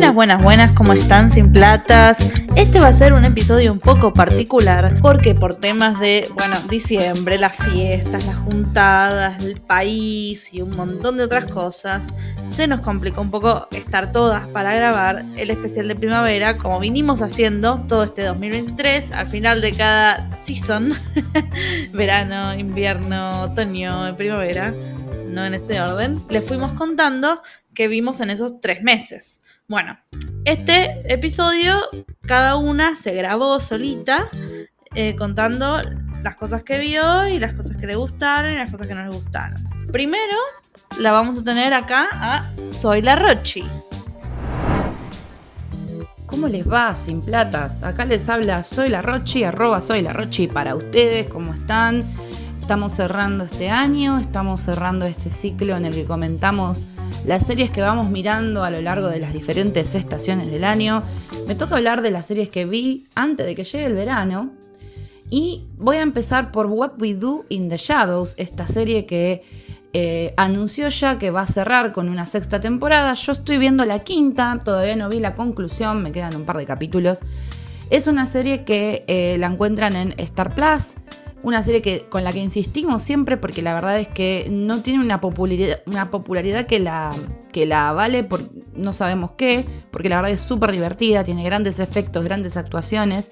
Buenas, buenas, buenas, ¿cómo están sin platas? Este va a ser un episodio un poco particular porque por temas de, bueno, diciembre, las fiestas, las juntadas, el país y un montón de otras cosas, se nos complicó un poco estar todas para grabar el especial de primavera como vinimos haciendo todo este 2023 al final de cada season, verano, invierno, otoño, primavera no en ese orden, les fuimos contando que vimos en esos tres meses. Bueno, este episodio cada una se grabó solita eh, contando las cosas que vio y las cosas que le gustaron y las cosas que no le gustaron. Primero la vamos a tener acá a Soy la Rochi. ¿Cómo les va, sin platas? Acá les habla Soy la Rochi, arroba Soy la para ustedes, ¿cómo están? Estamos cerrando este año, estamos cerrando este ciclo en el que comentamos las series que vamos mirando a lo largo de las diferentes estaciones del año. Me toca hablar de las series que vi antes de que llegue el verano. Y voy a empezar por What We Do in the Shadows, esta serie que eh, anunció ya que va a cerrar con una sexta temporada. Yo estoy viendo la quinta, todavía no vi la conclusión, me quedan un par de capítulos. Es una serie que eh, la encuentran en Star Plus. Una serie que, con la que insistimos siempre porque la verdad es que no tiene una popularidad, una popularidad que, la, que la vale por no sabemos qué, porque la verdad es súper divertida, tiene grandes efectos, grandes actuaciones.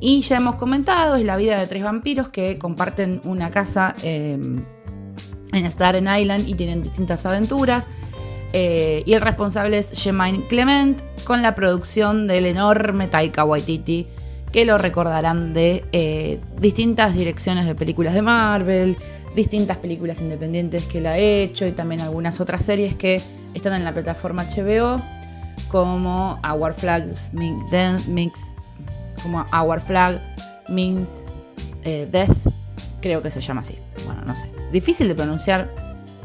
Y ya hemos comentado, es la vida de tres vampiros que comparten una casa em, en Staten Island y tienen distintas aventuras. Eh, y el responsable es Jemaine Clement, con la producción del enorme Taika Waititi que lo recordarán de eh, distintas direcciones de películas de Marvel, distintas películas independientes que él ha hecho y también algunas otras series que están en la plataforma HBO, como Our Flag Mix, como Our Flag Means eh, Death, creo que se llama así. Bueno, no sé. Difícil de pronunciar.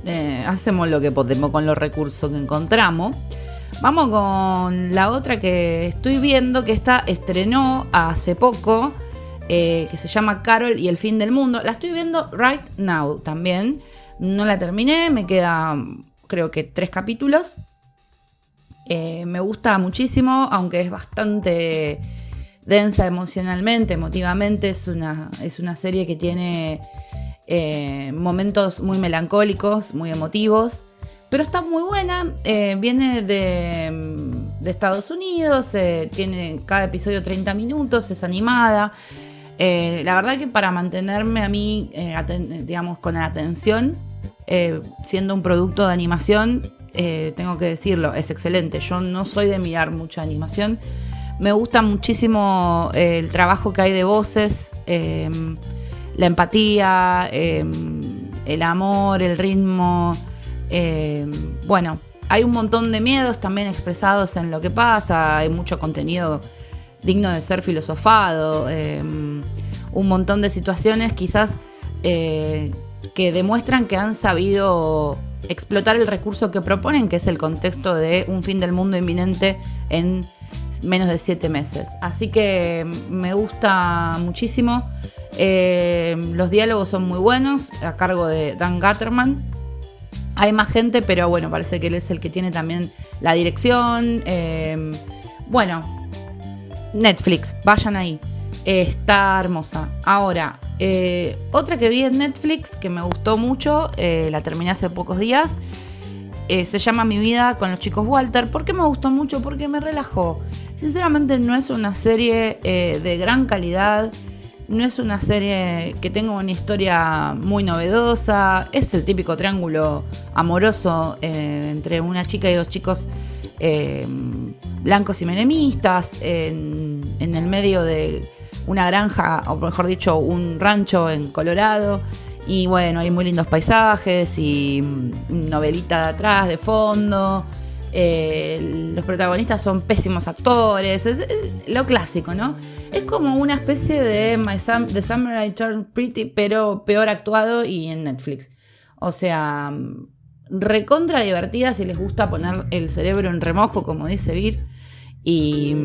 Eh, hacemos lo que podemos con los recursos que encontramos. Vamos con la otra que estoy viendo, que esta estrenó hace poco, eh, que se llama Carol y el fin del mundo. La estoy viendo right now también. No la terminé, me quedan creo que tres capítulos. Eh, me gusta muchísimo, aunque es bastante densa emocionalmente, emotivamente. Es una, es una serie que tiene eh, momentos muy melancólicos, muy emotivos. Pero está muy buena, eh, viene de, Estados Unidos, eh, tiene cada episodio 30 minutos, es animada. Eh, la verdad que para mantenerme a mí, digamos, con atención, siendo un producto de animación, tengo que decirlo, es excelente. Yo no soy de mirar mucha animación. Me gusta muchísimo el trabajo que hay de voces, la empatía, el amor, el ritmo. Eh, bueno, hay un montón de miedos también expresados en lo que pasa, hay mucho contenido digno de ser filosofado, eh, un montón de situaciones quizás eh, que demuestran que han sabido explotar el recurso que proponen, que es el contexto de un fin del mundo inminente en menos de siete meses. Así que me gusta muchísimo. los diálogos son muy buenos, a cargo de Dan Gatterman. Hay más gente, pero bueno, parece que él es el que tiene también la dirección. Em, bueno, Netflix, vayan ahí. está hermosa. Ahora, eh, otra que vi en Netflix que me gustó mucho, eh, la terminé hace pocos días. Eh, se llama Mi vida con los chicos Walter. ¿Por qué me gustó mucho? Porque me relajó. Sinceramente no es una serie de gran calidad. No es una serie que tenga una historia muy novedosa. Es el típico triángulo amoroso eh, entre una chica y dos chicos eh, blancos y menemistas en, el medio de una granja, o mejor dicho, un rancho en Colorado. Y bueno, hay muy lindos paisajes y novelita de atrás, de fondo. Eh, los protagonistas son pésimos actores, es, lo clásico, ¿no? Es como una especie de My The Samurai Turn Pretty, pero peor actuado y en Netflix. O sea, recontra divertida si les gusta poner el cerebro en remojo, como dice Vir. Y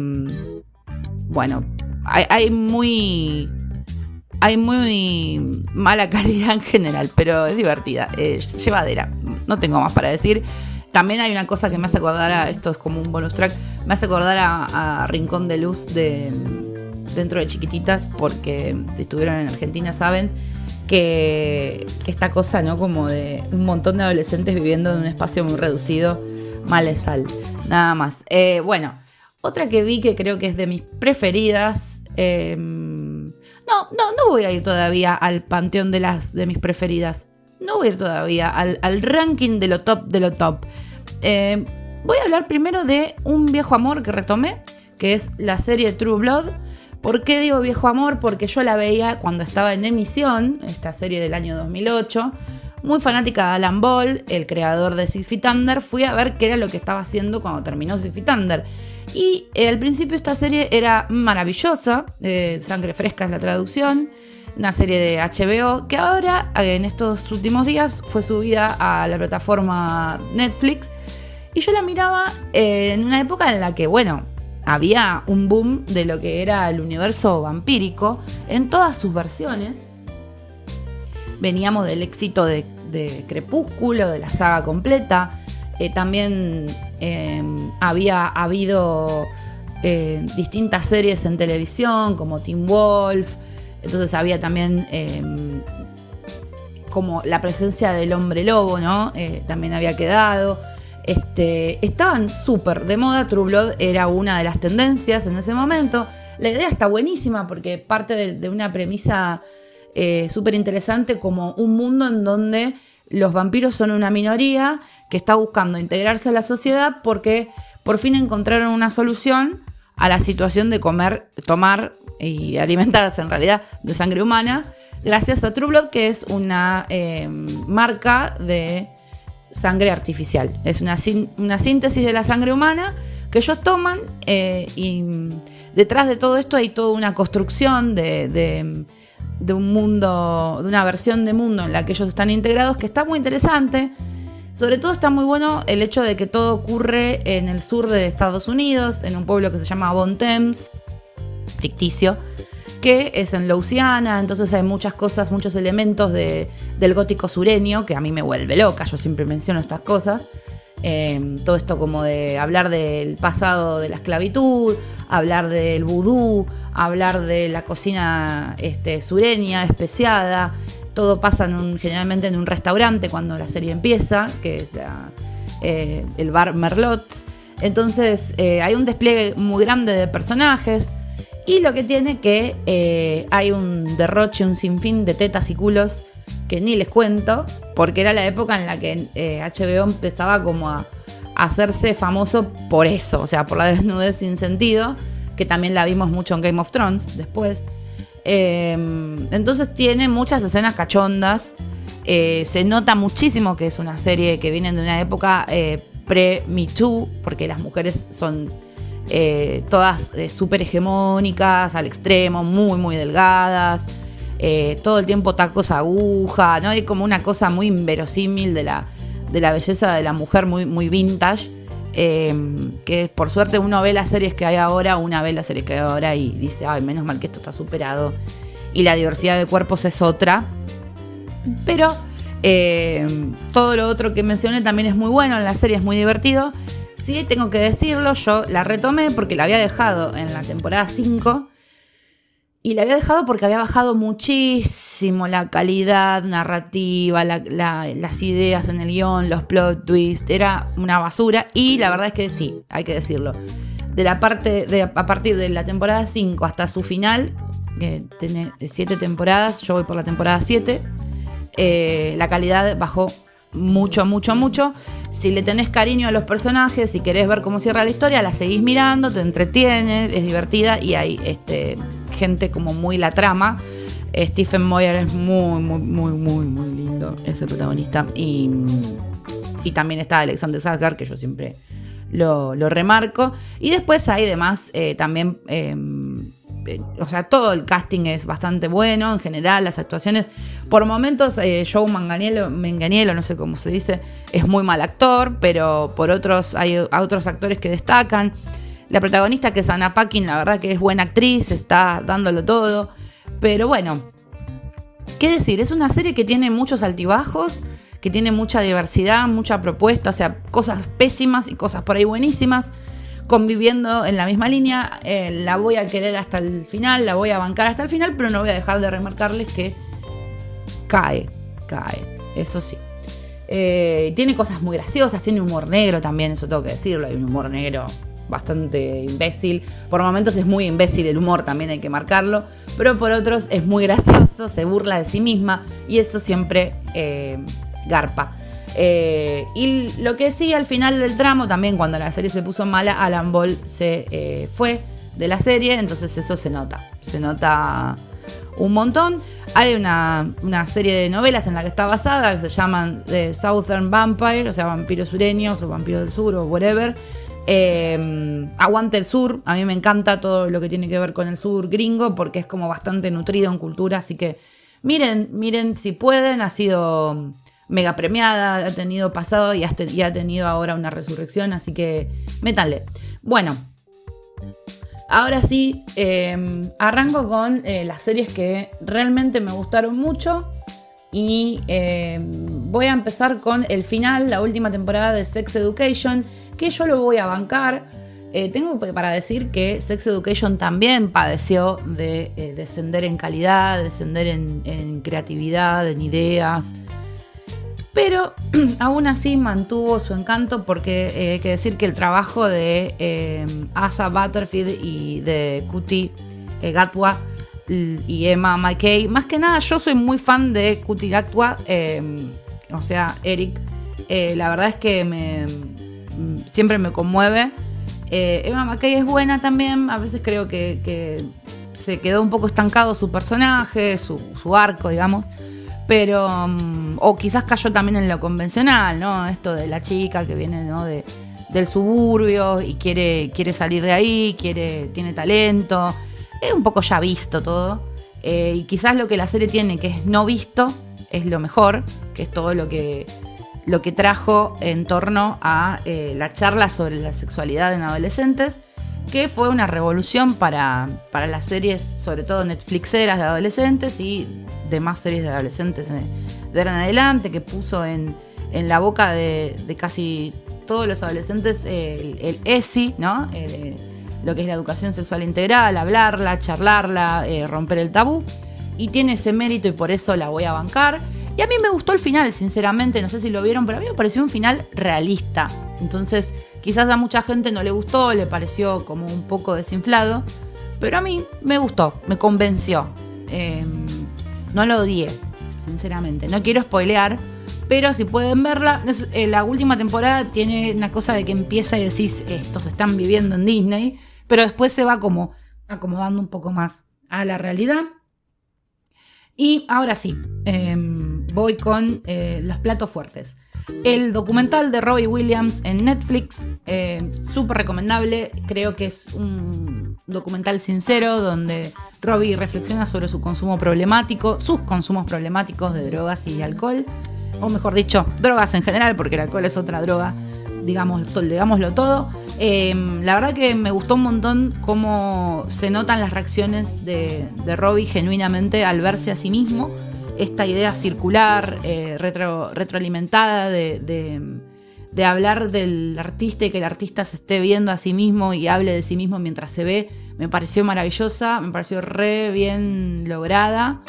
bueno, hay, muy. Hay muy mala calidad en general, pero es divertida, es llevadera. No tengo más para decir. También hay una cosa que me hace acordar a. Esto es como un bonus track. Me hace acordar a, Rincón de Luz de. Dentro de Chiquititas, porque si estuvieron en Argentina saben que esta cosa, ¿no? Como de un montón de adolescentes viviendo en un espacio muy reducido, mal sal. Nada más. Eh, bueno, otra que vi que creo que es de mis preferidas. Em, no, no, no voy a ir todavía al panteón de las de mis preferidas. No voy a ir todavía al, ranking de lo top de lo top. Em, voy a hablar primero de un viejo amor que retomé, que es la serie True Blood ¿Por qué digo viejo amor? Porque yo la veía cuando estaba en emisión, esta serie del año 2008. Muy fanática de Alan Ball, el creador de Six Feet Under, fui a ver qué era lo que estaba haciendo cuando terminó Six Feet Under. Y eh, al principio esta serie era maravillosa, eh, Sangre Fresca es la traducción, una serie de HBO que ahora, en estos últimos días, fue subida a la plataforma Netflix. Y yo la miraba eh, en una época en la que, bueno, había un boom de lo que era el universo vampírico en todas sus versiones. Veníamos del éxito de, Crepúsculo, de la saga completa. Eh, también em, había habido eh, distintas series en televisión como Teen Wolf. Entonces había también em, como la presencia del hombre lobo, ¿no? Eh, también había quedado. Este, estaban súper de moda, True Blood era una de las tendencias en ese momento. La idea está buenísima porque parte de, una premisa eh, súper interesante como un mundo en donde los vampiros son una minoría que está buscando integrarse a la sociedad porque por fin encontraron una solución a la situación de comer, tomar y alimentarse en realidad de sangre humana gracias a True Blood que es una eh, marca de sangre artificial. Es una, una síntesis de la sangre humana que ellos toman eh, y detrás de todo esto hay toda una construcción de, un mundo, de una versión de mundo en la que ellos están integrados que está muy interesante. Sobre todo está muy bueno el hecho de que todo ocurre en el sur de Estados Unidos, en un pueblo que se llama Bon Thames, ficticio, que es en Louisiana, entonces hay muchas cosas, muchos elementos de, del gótico sureño, que a mí me vuelve loca, yo siempre menciono estas cosas. Em, todo esto como de hablar del pasado de la esclavitud, hablar del vudú, hablar de la cocina este, sureña, especiada. Todo pasa generalmente en un restaurante cuando la serie empieza, que es eh, el bar Merlot. Entonces eh, hay un despliegue muy grande de personajes. Y lo que tiene que eh, hay un derroche, un sinfín de tetas y culos que ni les cuento, porque era la época en la que HBO eh, empezaba como a, hacerse famoso por eso, o sea, por la desnudez sin sentido, que también la vimos mucho en Game of Thrones después. Em, entonces tiene muchas escenas cachondas. Eh, se nota muchísimo que es una serie que viene de una época pre-Me Too, porque las mujeres son eh, todas eh, súper hegemónicas, al extremo, muy, muy delgadas, eh, todo el tiempo tacos aguja, ¿no? Hay como una cosa muy inverosímil de la, de la belleza de la mujer, muy, muy vintage. que por suerte uno ve las series que hay ahora, una ve las series que hay ahora y dice, ay, menos mal que esto está superado. Y la diversidad de cuerpos es otra. Pero todo lo otro que mencioné también es muy bueno, en la serie es muy divertido sí, tengo que decirlo, yo la retomé porque la había dejado en la temporada 5. Y la había dejado porque había bajado muchísimo la calidad narrativa, las ideas en el guion, los plot twists. Era una basura. Y la verdad es que sí, hay que decirlo. De la parte de, a partir de la temporada 5 hasta su final, que tiene 7 temporadas, yo voy por la temporada 7, eh, la calidad bajó mucho, mucho, mucho. Si le tenés cariño a los personajes, si querés ver cómo cierra la historia, la seguís mirando, te entretiene, es divertida y hay este, gente como muy la trama. Stephen Moyer es muy, muy, muy, muy, muy lindo, ese protagonista. Y, y también está Alexander Skarsgård, que yo siempre lo, remarco. Y después hay demás eh, también em, eh, o sea, todo el casting es bastante bueno en general, las actuaciones. Por momentos, eh, Joe Manganiello, Manganiello, no sé cómo se dice, es muy mal actor, pero por otros hay otros actores que destacan. La protagonista, que es Anna Paquin, la verdad que es buena actriz, está dándolo todo. Pero bueno, ¿qué decir? Es una serie que tiene muchos altibajos, que tiene mucha diversidad, mucha propuesta, o sea, cosas pésimas y cosas por ahí buenísimas conviviendo en la misma línea. Eh, la voy a querer hasta el final, la voy a bancar hasta el final, pero no voy a dejar de remarcarles que cae, cae, eso sí. Eh, tiene cosas muy graciosas, tiene humor negro también, eso tengo que decirlo, hay un humor negro bastante imbécil. Por momentos es muy imbécil el humor, también hay que marcarlo, pero por otros es muy gracioso, se burla de sí misma y eso siempre eh, garpa. Eh, y lo que sí, al final del tramo, también cuando la serie se puso mala, Alan Ball se eh, fue de la serie, entonces eso se nota, se nota un montón. Hay una, serie de novelas en la que está basada que se llaman The Southern Vampire, o sea, vampiros sureños o vampiros del sur o whatever. Eh, aguante el sur, a mí me encanta todo lo que tiene que ver con el sur gringo porque es como bastante nutrido en cultura, así que miren, miren si pueden, ha sido mega premiada, ha tenido pasado y ha, tenido ahora una resurrección, así que métanle. Bueno, ahora sí, em, arranco con eh, las series que realmente me gustaron mucho. Y em, voy a empezar con el final, la última temporada de Sex Education, que yo lo voy a bancar. Eh, tengo para decir que Sex Education también padeció de eh, descender en calidad, descender en creatividad, en ideas, pero aún así mantuvo su encanto porque eh, hay que decir que el trabajo de eh, Asa Butterfield y de Kuti eh, Gatwa y Emma McKay, más que nada yo soy muy fan de Kuti Gatwa, o sea, Eric, la verdad es que me, siempre me conmueve. Emma McKay es buena también, a veces creo que, se quedó un poco estancado su personaje, su, su arco, digamos. Pero, mm, o quizás cayó también en lo convencional, ¿no? Esto de la chica que viene. De, del suburbio y quiere, quiere salir de ahí, quiere, tiene talento. Es un poco ya visto todo. Eh, y quizás lo que la serie tiene que es no visto es lo mejor, que es todo lo que, lo que trajo en torno a eh, la charla sobre la sexualidad en adolescentes, que fue una revolución para, para las series, sobre todo Netflixeras de adolescentes y demás series de adolescentes de ahora en adelante, que puso en, la boca de, casi todos los adolescentes el, ESI, ¿no? lo que es la educación sexual integral, hablarla, charlarla, eh, romper el tabú. Y tiene ese mérito y por eso la voy a bancar. Y a mí me gustó el final, sinceramente, no sé si lo vieron, pero a mí me pareció un final realista. Entonces, quizás a mucha gente no le gustó, le pareció como un poco desinflado, pero a mí me gustó, me convenció. Em, no lo odié, sinceramente. No quiero spoilear, pero si pueden verla, eh, la última temporada tiene una cosa de que empieza y decís, estos están viviendo en Disney, pero después se va como acomodando un poco más a la realidad. Y ahora sí, em, voy con eh, los platos fuertes. El documental de Robbie Williams en Netflix, eh, súper recomendable, creo que es un documental sincero donde Robbie reflexiona sobre su consumo problemático, sus consumos problemáticos de drogas y alcohol, o mejor dicho, drogas en general, porque el alcohol es otra droga, digamos, digámoslo todo. Em, la verdad que me gustó un montón cómo se notan las reacciones de, de Robbie genuinamente al verse a sí mismo esta idea circular, eh, retroalimentada de, hablar del artista y que el artista se esté viendo a sí mismo y hable de sí mismo mientras se ve, me pareció maravillosa, me pareció re bien lograda.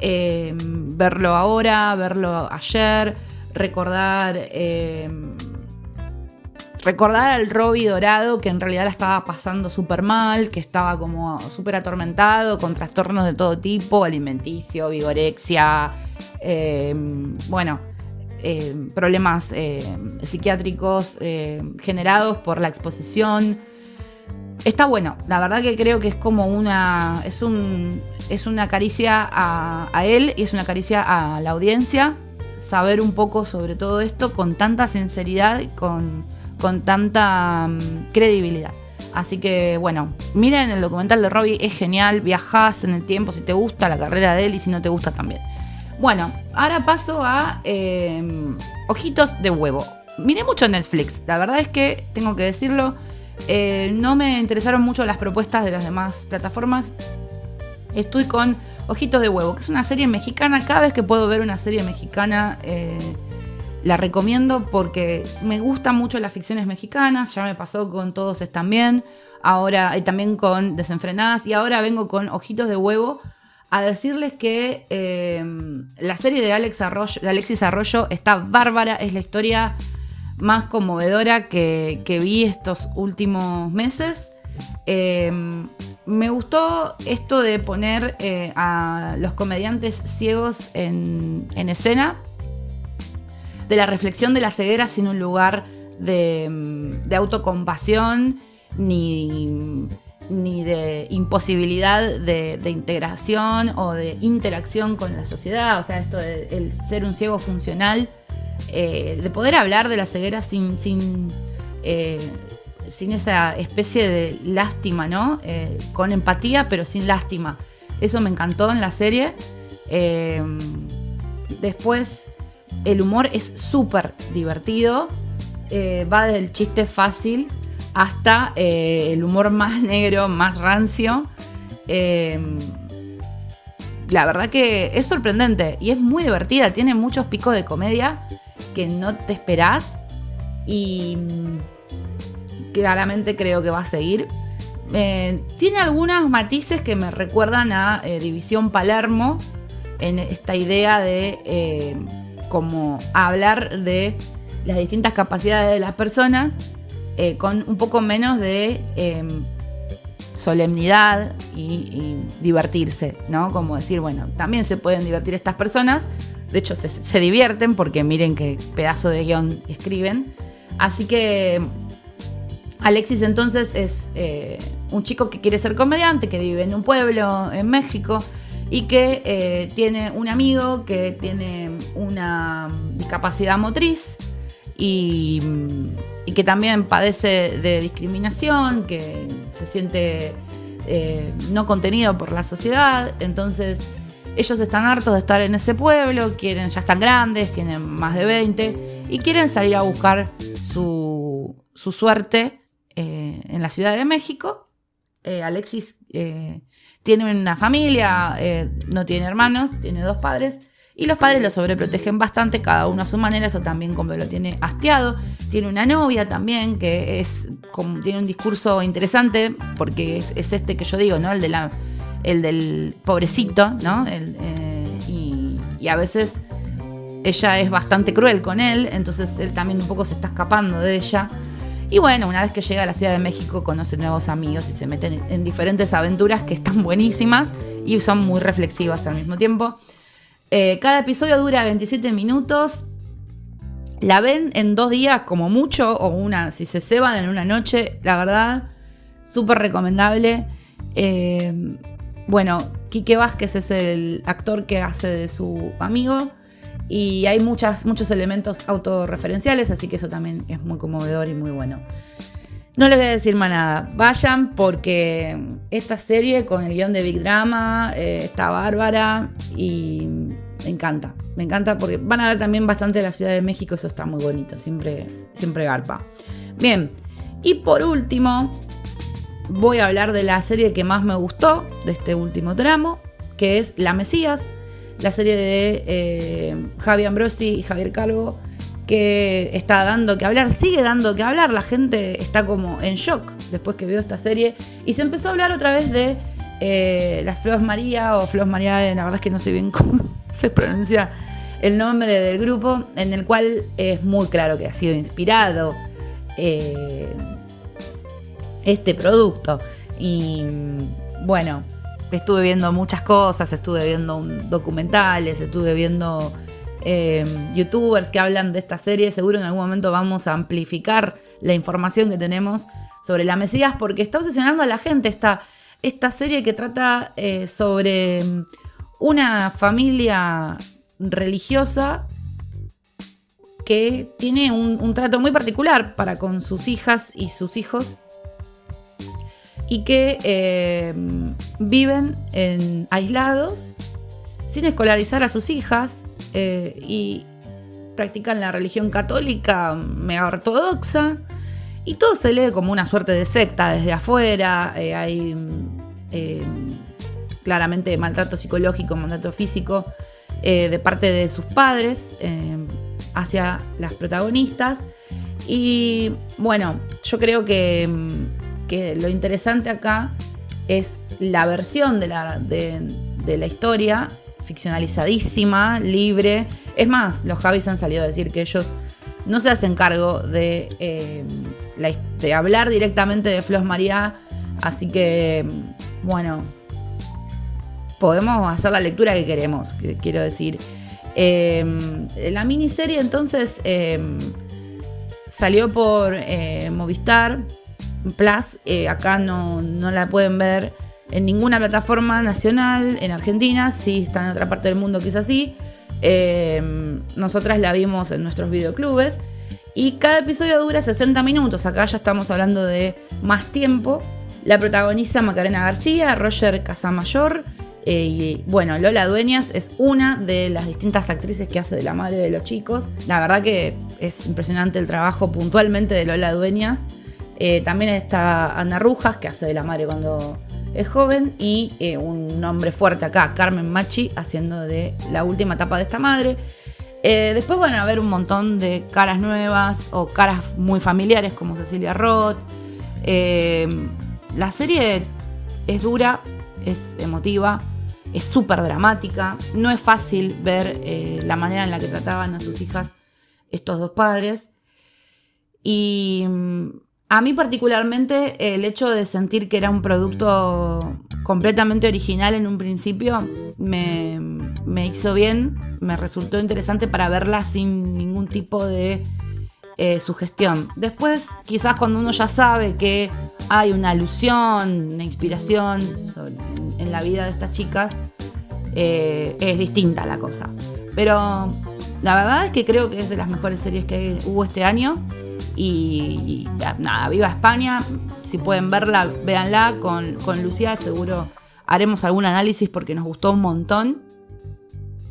Eh, verlo ahora, verlo ayer, recordar eh, recordar al Robbie dorado que en realidad la estaba pasando súper mal, que estaba como súper atormentado con trastornos de todo tipo, alimenticio, vigorexia, eh, bueno, eh, problemas eh, psiquiátricos generados por la exposición. Está bueno, la verdad que creo que es como una. Es, un, es una caricia a, a él y es una caricia a la audiencia saber un poco sobre todo esto con tanta sinceridad con con tanta mm, credibilidad. Así que bueno, miren el documental de Robbie, es genial, viajás en el tiempo si te gusta la carrera de él y si no te gusta también. Bueno, ahora paso a em, Ojitos de Huevo. Miré mucho Netflix, la verdad es que tengo que decirlo, eh, no me interesaron mucho las propuestas de las demás plataformas. Estoy con Ojitos de Huevo, que es una serie mexicana. Cada vez que puedo ver una serie mexicana, eh, La recomiendo porque me gustan mucho las ficciones mexicanas, ya me pasó con Todos están bien, ahora y también con Desenfrenadas y ahora vengo con Ojitos de Huevo a decirles que eh, la serie de, Alex Arroyo, de Alexis Arroyo está bárbara, es la historia más conmovedora que, vi estos últimos meses. Eh, me gustó esto de poner eh, a los comediantes ciegos en, escena, de la reflexión de la ceguera sin un lugar de, de autocompasión ni ni de imposibilidad de, integración o de interacción con la sociedad, o sea, esto de el ser un ciego funcional, eh, de poder hablar de la ceguera sin, sin, eh, sin esa especie de lástima, ¿no? Eh, con empatía, pero sin lástima. Eso me encantó en la serie. después, el humor es súper divertido, va del chiste fácil hasta eh, el humor más negro, más rancio. Em, la verdad que es sorprendente y es muy divertida, tiene muchos picos de comedia que no te esperás y mm, claramente creo que va a seguir. Eh, tiene algunos matices que me recuerdan a eh, División Palermo en esta idea de como hablar de las distintas capacidades de las personas eh, con un poco menos de em, solemnidad y, divertirse, ¿no? Como decir, bueno, también se pueden divertir estas personas. De hecho, se, divierten porque miren qué pedazo de guion escriben. Así que Alexis entonces es eh, un chico que quiere ser comediante, que vive en un pueblo en México y que eh, tiene un amigo que tiene una discapacidad motriz y que también padece de discriminación, que se siente eh, no contenido por la sociedad. Entonces, ellos están hartos de estar en ese pueblo, quieren, ya están grandes, tienen más de 20 y quieren salir a buscar su, suerte eh, en la Ciudad de México. Eh, Alexis tiene una familia, no tiene hermanos, tiene dos padres y los padres lo sobreprotegen bastante, cada uno a su manera, eso también como lo tiene hastiado. Tiene una novia también que es tiene un discurso interesante, porque es, este que yo digo, ¿no? El, de la, el del pobrecito, ¿no? Eh, y, a veces ella es bastante cruel con él, entonces él también un poco se está escapando de ella. Y bueno, una vez que llega a la Ciudad de México conoce nuevos amigos y se meten en diferentes aventuras que están buenísimas y son muy reflexivas al mismo tiempo. Eh, cada episodio dura 27 minutos. La ven en dos días como mucho, o una, si se ceban en una noche, la verdad, súper recomendable. Eh, bueno, Quique Vázquez es el actor que hace de su amigo. Y hay muchas, muchos elementos autorreferenciales, así que eso también es muy conmovedor y muy bueno. No les voy a decir más nada. Vayan porque esta serie con el guion de Big Drama eh, está bárbara y me encanta. Me encanta porque van a ver también bastante la Ciudad de México, eso está muy bonito, siempre, siempre garpa. Bien, y por último, voy a hablar de la serie que más me gustó de este último tramo, que es La Mesías, la serie de eh, Javi Ambrosi y Javier Calvo que está dando que hablar, sigue dando que hablar, la gente está como en shock después que vio esta serie y se empezó a hablar otra vez de eh, las Flos María o Flos María, la verdad es que no sé bien cómo se pronuncia el nombre del grupo, en el cual es muy claro que ha sido inspirado eh, este producto. Y bueno, estuve viendo muchas cosas, estuve viendo documentales, estuve viendo Em, youtubers que hablan de esta serie. Seguro en algún momento vamos a amplificar la información que tenemos sobre la Mesías porque está obsesionando a la gente esta, esta serie que trata eh, sobre em, una familia religiosa que tiene un, trato muy particular para con sus hijas y sus hijos y que em, viven en, aislados sin escolarizar a sus hijas eh, y practican la religión católica mega ortodoxa y todo se lee como una suerte de secta desde afuera, eh, hay eh, claramente maltrato psicológico, maltrato físico de parte de sus padres hacia las protagonistas. Y bueno, yo creo que, que lo interesante acá es la versión de la, de, la historia, ficcionalizadísima, libre. Es más, los Javis han salido a decir que ellos no se hacen cargo de, eh, de hablar directamente de Flos María. Así que, bueno, podemos hacer la lectura que queremos, quiero decir. Eh, la miniserie entonces eh, salió por Movistar Plus. acá no, no la pueden ver en ninguna plataforma nacional en Argentina, si está en otra parte del mundo quizás sí. Eh, nosotras la vimos en nuestros videoclubes y cada episodio dura 60 minutos, acá ya estamos hablando de más tiempo. La protagoniza Macarena García, Roger Casamayor eh, y bueno, Lola Dueñas es una de las distintas actrices que hace de la madre de los chicos. La verdad que es impresionante el trabajo puntualmente de Lola Dueñas. Eh, también está Ana Rujas, que hace de la madre cuando es joven y eh, un nombre fuerte acá, Carmen Machi, haciendo de la última etapa de esta madre. Eh, después van a ver un montón de caras nuevas o caras muy familiares como Cecilia Roth. La serie es dura, es emotiva, es súper dramática. No es fácil ver la manera en la que trataban a sus hijas estos dos padres. Y mm, a mí particularmente el hecho de sentir que era un producto completamente original en un principio me, hizo bien, me resultó interesante para verla sin ningún tipo de eh, sugestión. Después, quizás cuando uno ya sabe que hay una alusión, una inspiración en, la vida de estas chicas, eh, es distinta la cosa. Pero la verdad es que creo que es de las mejores series que hubo este año. Y, nada, viva España. Si pueden verla, véanla con, con Lucía. Seguro haremos algún análisis porque nos gustó un montón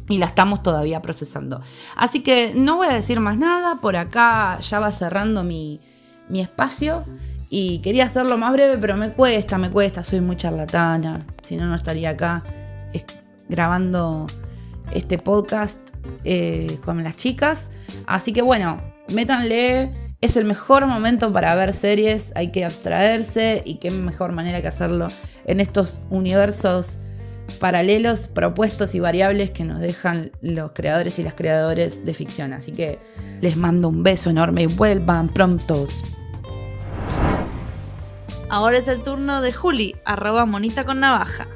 y la estamos todavía procesando. Así que no voy a decir más nada, por acá ya va cerrando mi, mi, espacio y quería hacerlo más breve, pero me cuesta, me cuesta, soy muy charlatana, si no, no estaría acá grabando este podcast eh, con las chicas. Así que bueno, métanle es el mejor momento para ver series, hay que abstraerse y qué mejor manera que hacerlo en estos universos paralelos, propuestos y variables que nos dejan los creadores y las creadores de ficción. Así que les mando un beso enorme y vuelvan prontos. Ahora es el turno de Juli, arroba monita con navaja.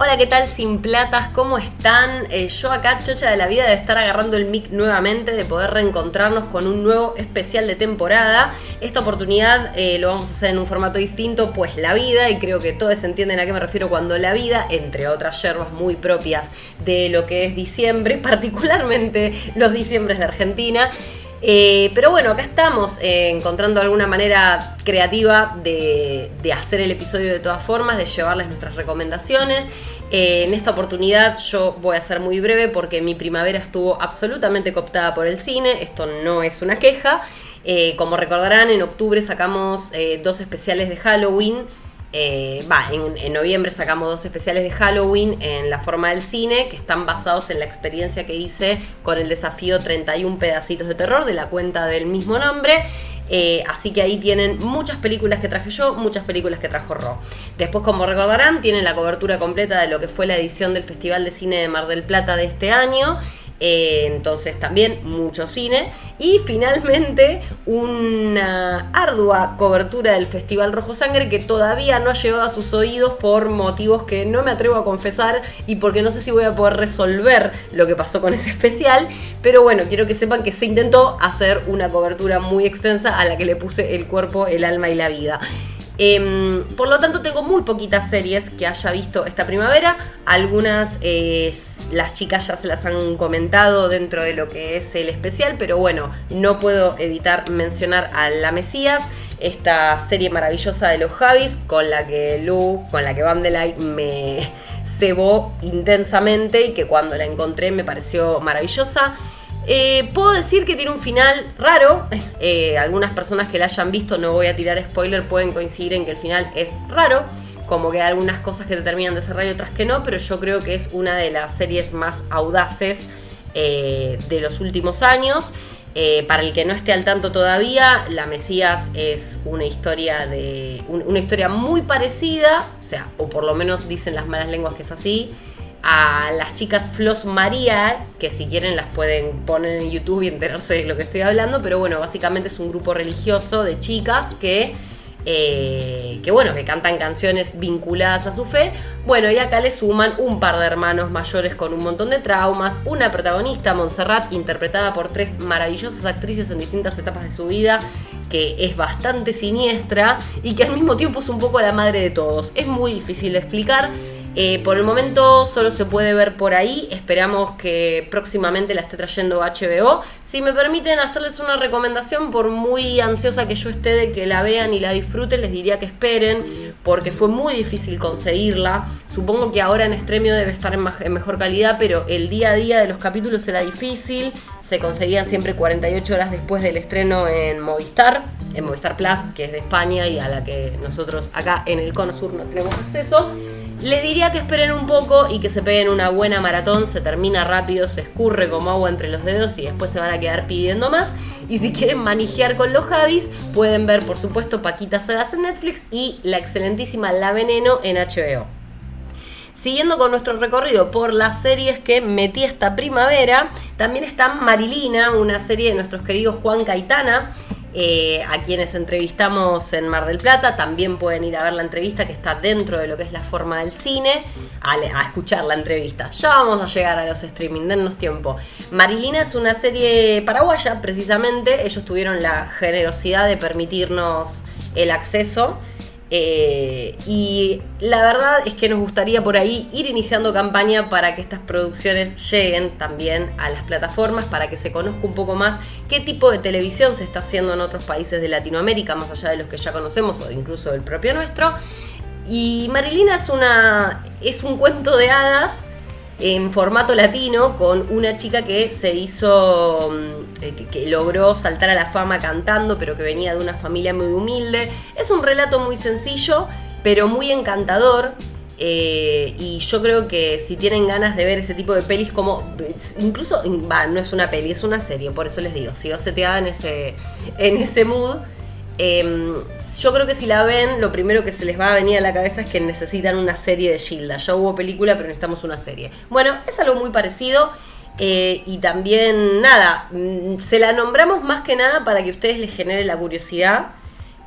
Hola, ¿qué tal sin platas? ¿Cómo están? Eh, yo acá, chocha de la vida, de estar agarrando el mic nuevamente, de poder reencontrarnos con un nuevo especial de temporada. Esta oportunidad eh, lo vamos a hacer en un formato distinto, pues la vida, y creo que todos entienden a qué me refiero cuando la vida, entre otras yerbas muy propias de lo que es diciembre, particularmente los diciembres de Argentina. Eh, pero bueno, acá estamos encontrando alguna manera creativa de, hacer el episodio de todas formas, de llevarles nuestras recomendaciones. Eh, en esta oportunidad yo voy a ser muy breve porque mi primavera estuvo absolutamente cooptada por el cine, esto no es una queja. Eh, como recordarán, en octubre sacamos dos especiales de Halloween eh, en, noviembre sacamos dos especiales de Halloween en la forma del cine que están basados en la experiencia que hice con el desafío 31 pedacitos de terror de la cuenta del mismo nombre. Eh, así que ahí tienen muchas películas que traje yo, muchas películas que trajo Ro. Después, como recordarán, tienen la cobertura completa de lo que fue la edición del Festival de Cine de Mar del Plata de este año eh, entonces también mucho cine. Y finalmente una ardua cobertura del Festival Rojo Sangre que todavía no ha llegado a sus oídos por motivos que no me atrevo a confesar y porque no sé si voy a poder resolver lo que pasó con ese especial. Pero bueno, quiero que sepan que se intentó hacer una cobertura muy extensa a la que le puse el cuerpo, el alma y la vida. Em, por lo tanto, tengo muy poquitas series que haya visto esta primavera. Algunas eh, las chicas ya se las han comentado dentro de lo que es el especial, pero bueno, no puedo evitar mencionar a La Mesías, esta serie maravillosa de los Javis, con la que Lu, con la que Vandelay me cebó intensamente y que cuando la encontré me pareció maravillosa. Eh, puedo decir que tiene un final raro. Eh, algunas personas que la hayan visto, no voy a tirar spoiler, pueden coincidir en que el final es raro. Como que hay algunas cosas que te terminan de cerrar y otras que no, pero yo creo que es una de las series más audaces eh, de los últimos años. Para el que no esté al tanto todavía, La Mesías es una historia de. una historia muy parecida, o sea, o por lo menos dicen las malas lenguas que es así, a las chicas Flos María, que si quieren las pueden poner en YouTube y enterarse de lo que estoy hablando, pero bueno, básicamente es un grupo religioso de chicas que eh, que bueno, que cantan canciones vinculadas a su fe. Bueno, y acá le suman un par de hermanos mayores con un montón de traumas, una protagonista, Montserrat, interpretada por tres maravillosas actrices en distintas etapas de su vida, que es bastante siniestra y que al mismo tiempo es un poco la madre de todos. Es muy difícil de explicar. Eh, por el momento solo se puede ver por ahí. Esperamos que próximamente la esté trayendo HBO. Si me permiten hacerles una recomendación, por muy ansiosa que yo esté de que la vean y la disfruten, les diría que esperen, porque fue muy difícil conseguirla. Supongo que ahora en Estremio debe estar en, en mejor calidad, pero el día a día de los capítulos era difícil. Se conseguían siempre 48 horas después del estreno en Movistar, en Movistar Plus, que es de España y a la que nosotros acá en el Cono Sur no tenemos acceso. Les diría que esperen un poco y que se peguen una buena maratón, se termina rápido, se escurre como agua entre los dedos y después se van a quedar pidiendo más. Y si quieren manejar con los Javis, pueden ver por supuesto Paquita Sagas en Netflix y la excelentísima La Veneno en HBO. Siguiendo con nuestro recorrido por las series que metí esta primavera, también está Marilina, una serie de nuestros queridos Juan Caitana, eh, a quienes entrevistamos en Mar del Plata. También pueden ir a ver la entrevista que está dentro de lo que es la forma del cine, a, escuchar la entrevista. Ya vamos a llegar a los streaming, dennos tiempo. Marilina es una serie paraguaya, precisamente. Ellos tuvieron la generosidad de permitirnos el acceso. Eh, y la verdad es que nos gustaría por ahí ir iniciando campaña para que estas producciones lleguen también a las plataformas, para que se conozca un poco más qué tipo de televisión se está haciendo en otros países de Latinoamérica, más allá de los que ya conocemos o incluso del propio nuestro. Y Marilina es, una, es un cuento de hadas en formato latino con una chica que se hizo, eh, que, logró saltar a la fama cantando, pero que venía de una familia muy humilde. Es un relato muy sencillo, pero muy encantador. Eh, y yo creo que si tienen ganas de ver ese tipo de pelis, como incluso, va, no es una peli, es una serie, por eso les digo, si os se te en ese, en ese mood, Em, yo creo que si la ven, lo primero que se les va a venir a la cabeza es que necesitan una serie de Gilda. Ya hubo película, pero necesitamos una serie. Bueno, es algo muy parecido. Eh, y también, nada, mm, se la nombramos más que nada para que ustedes les genere la curiosidad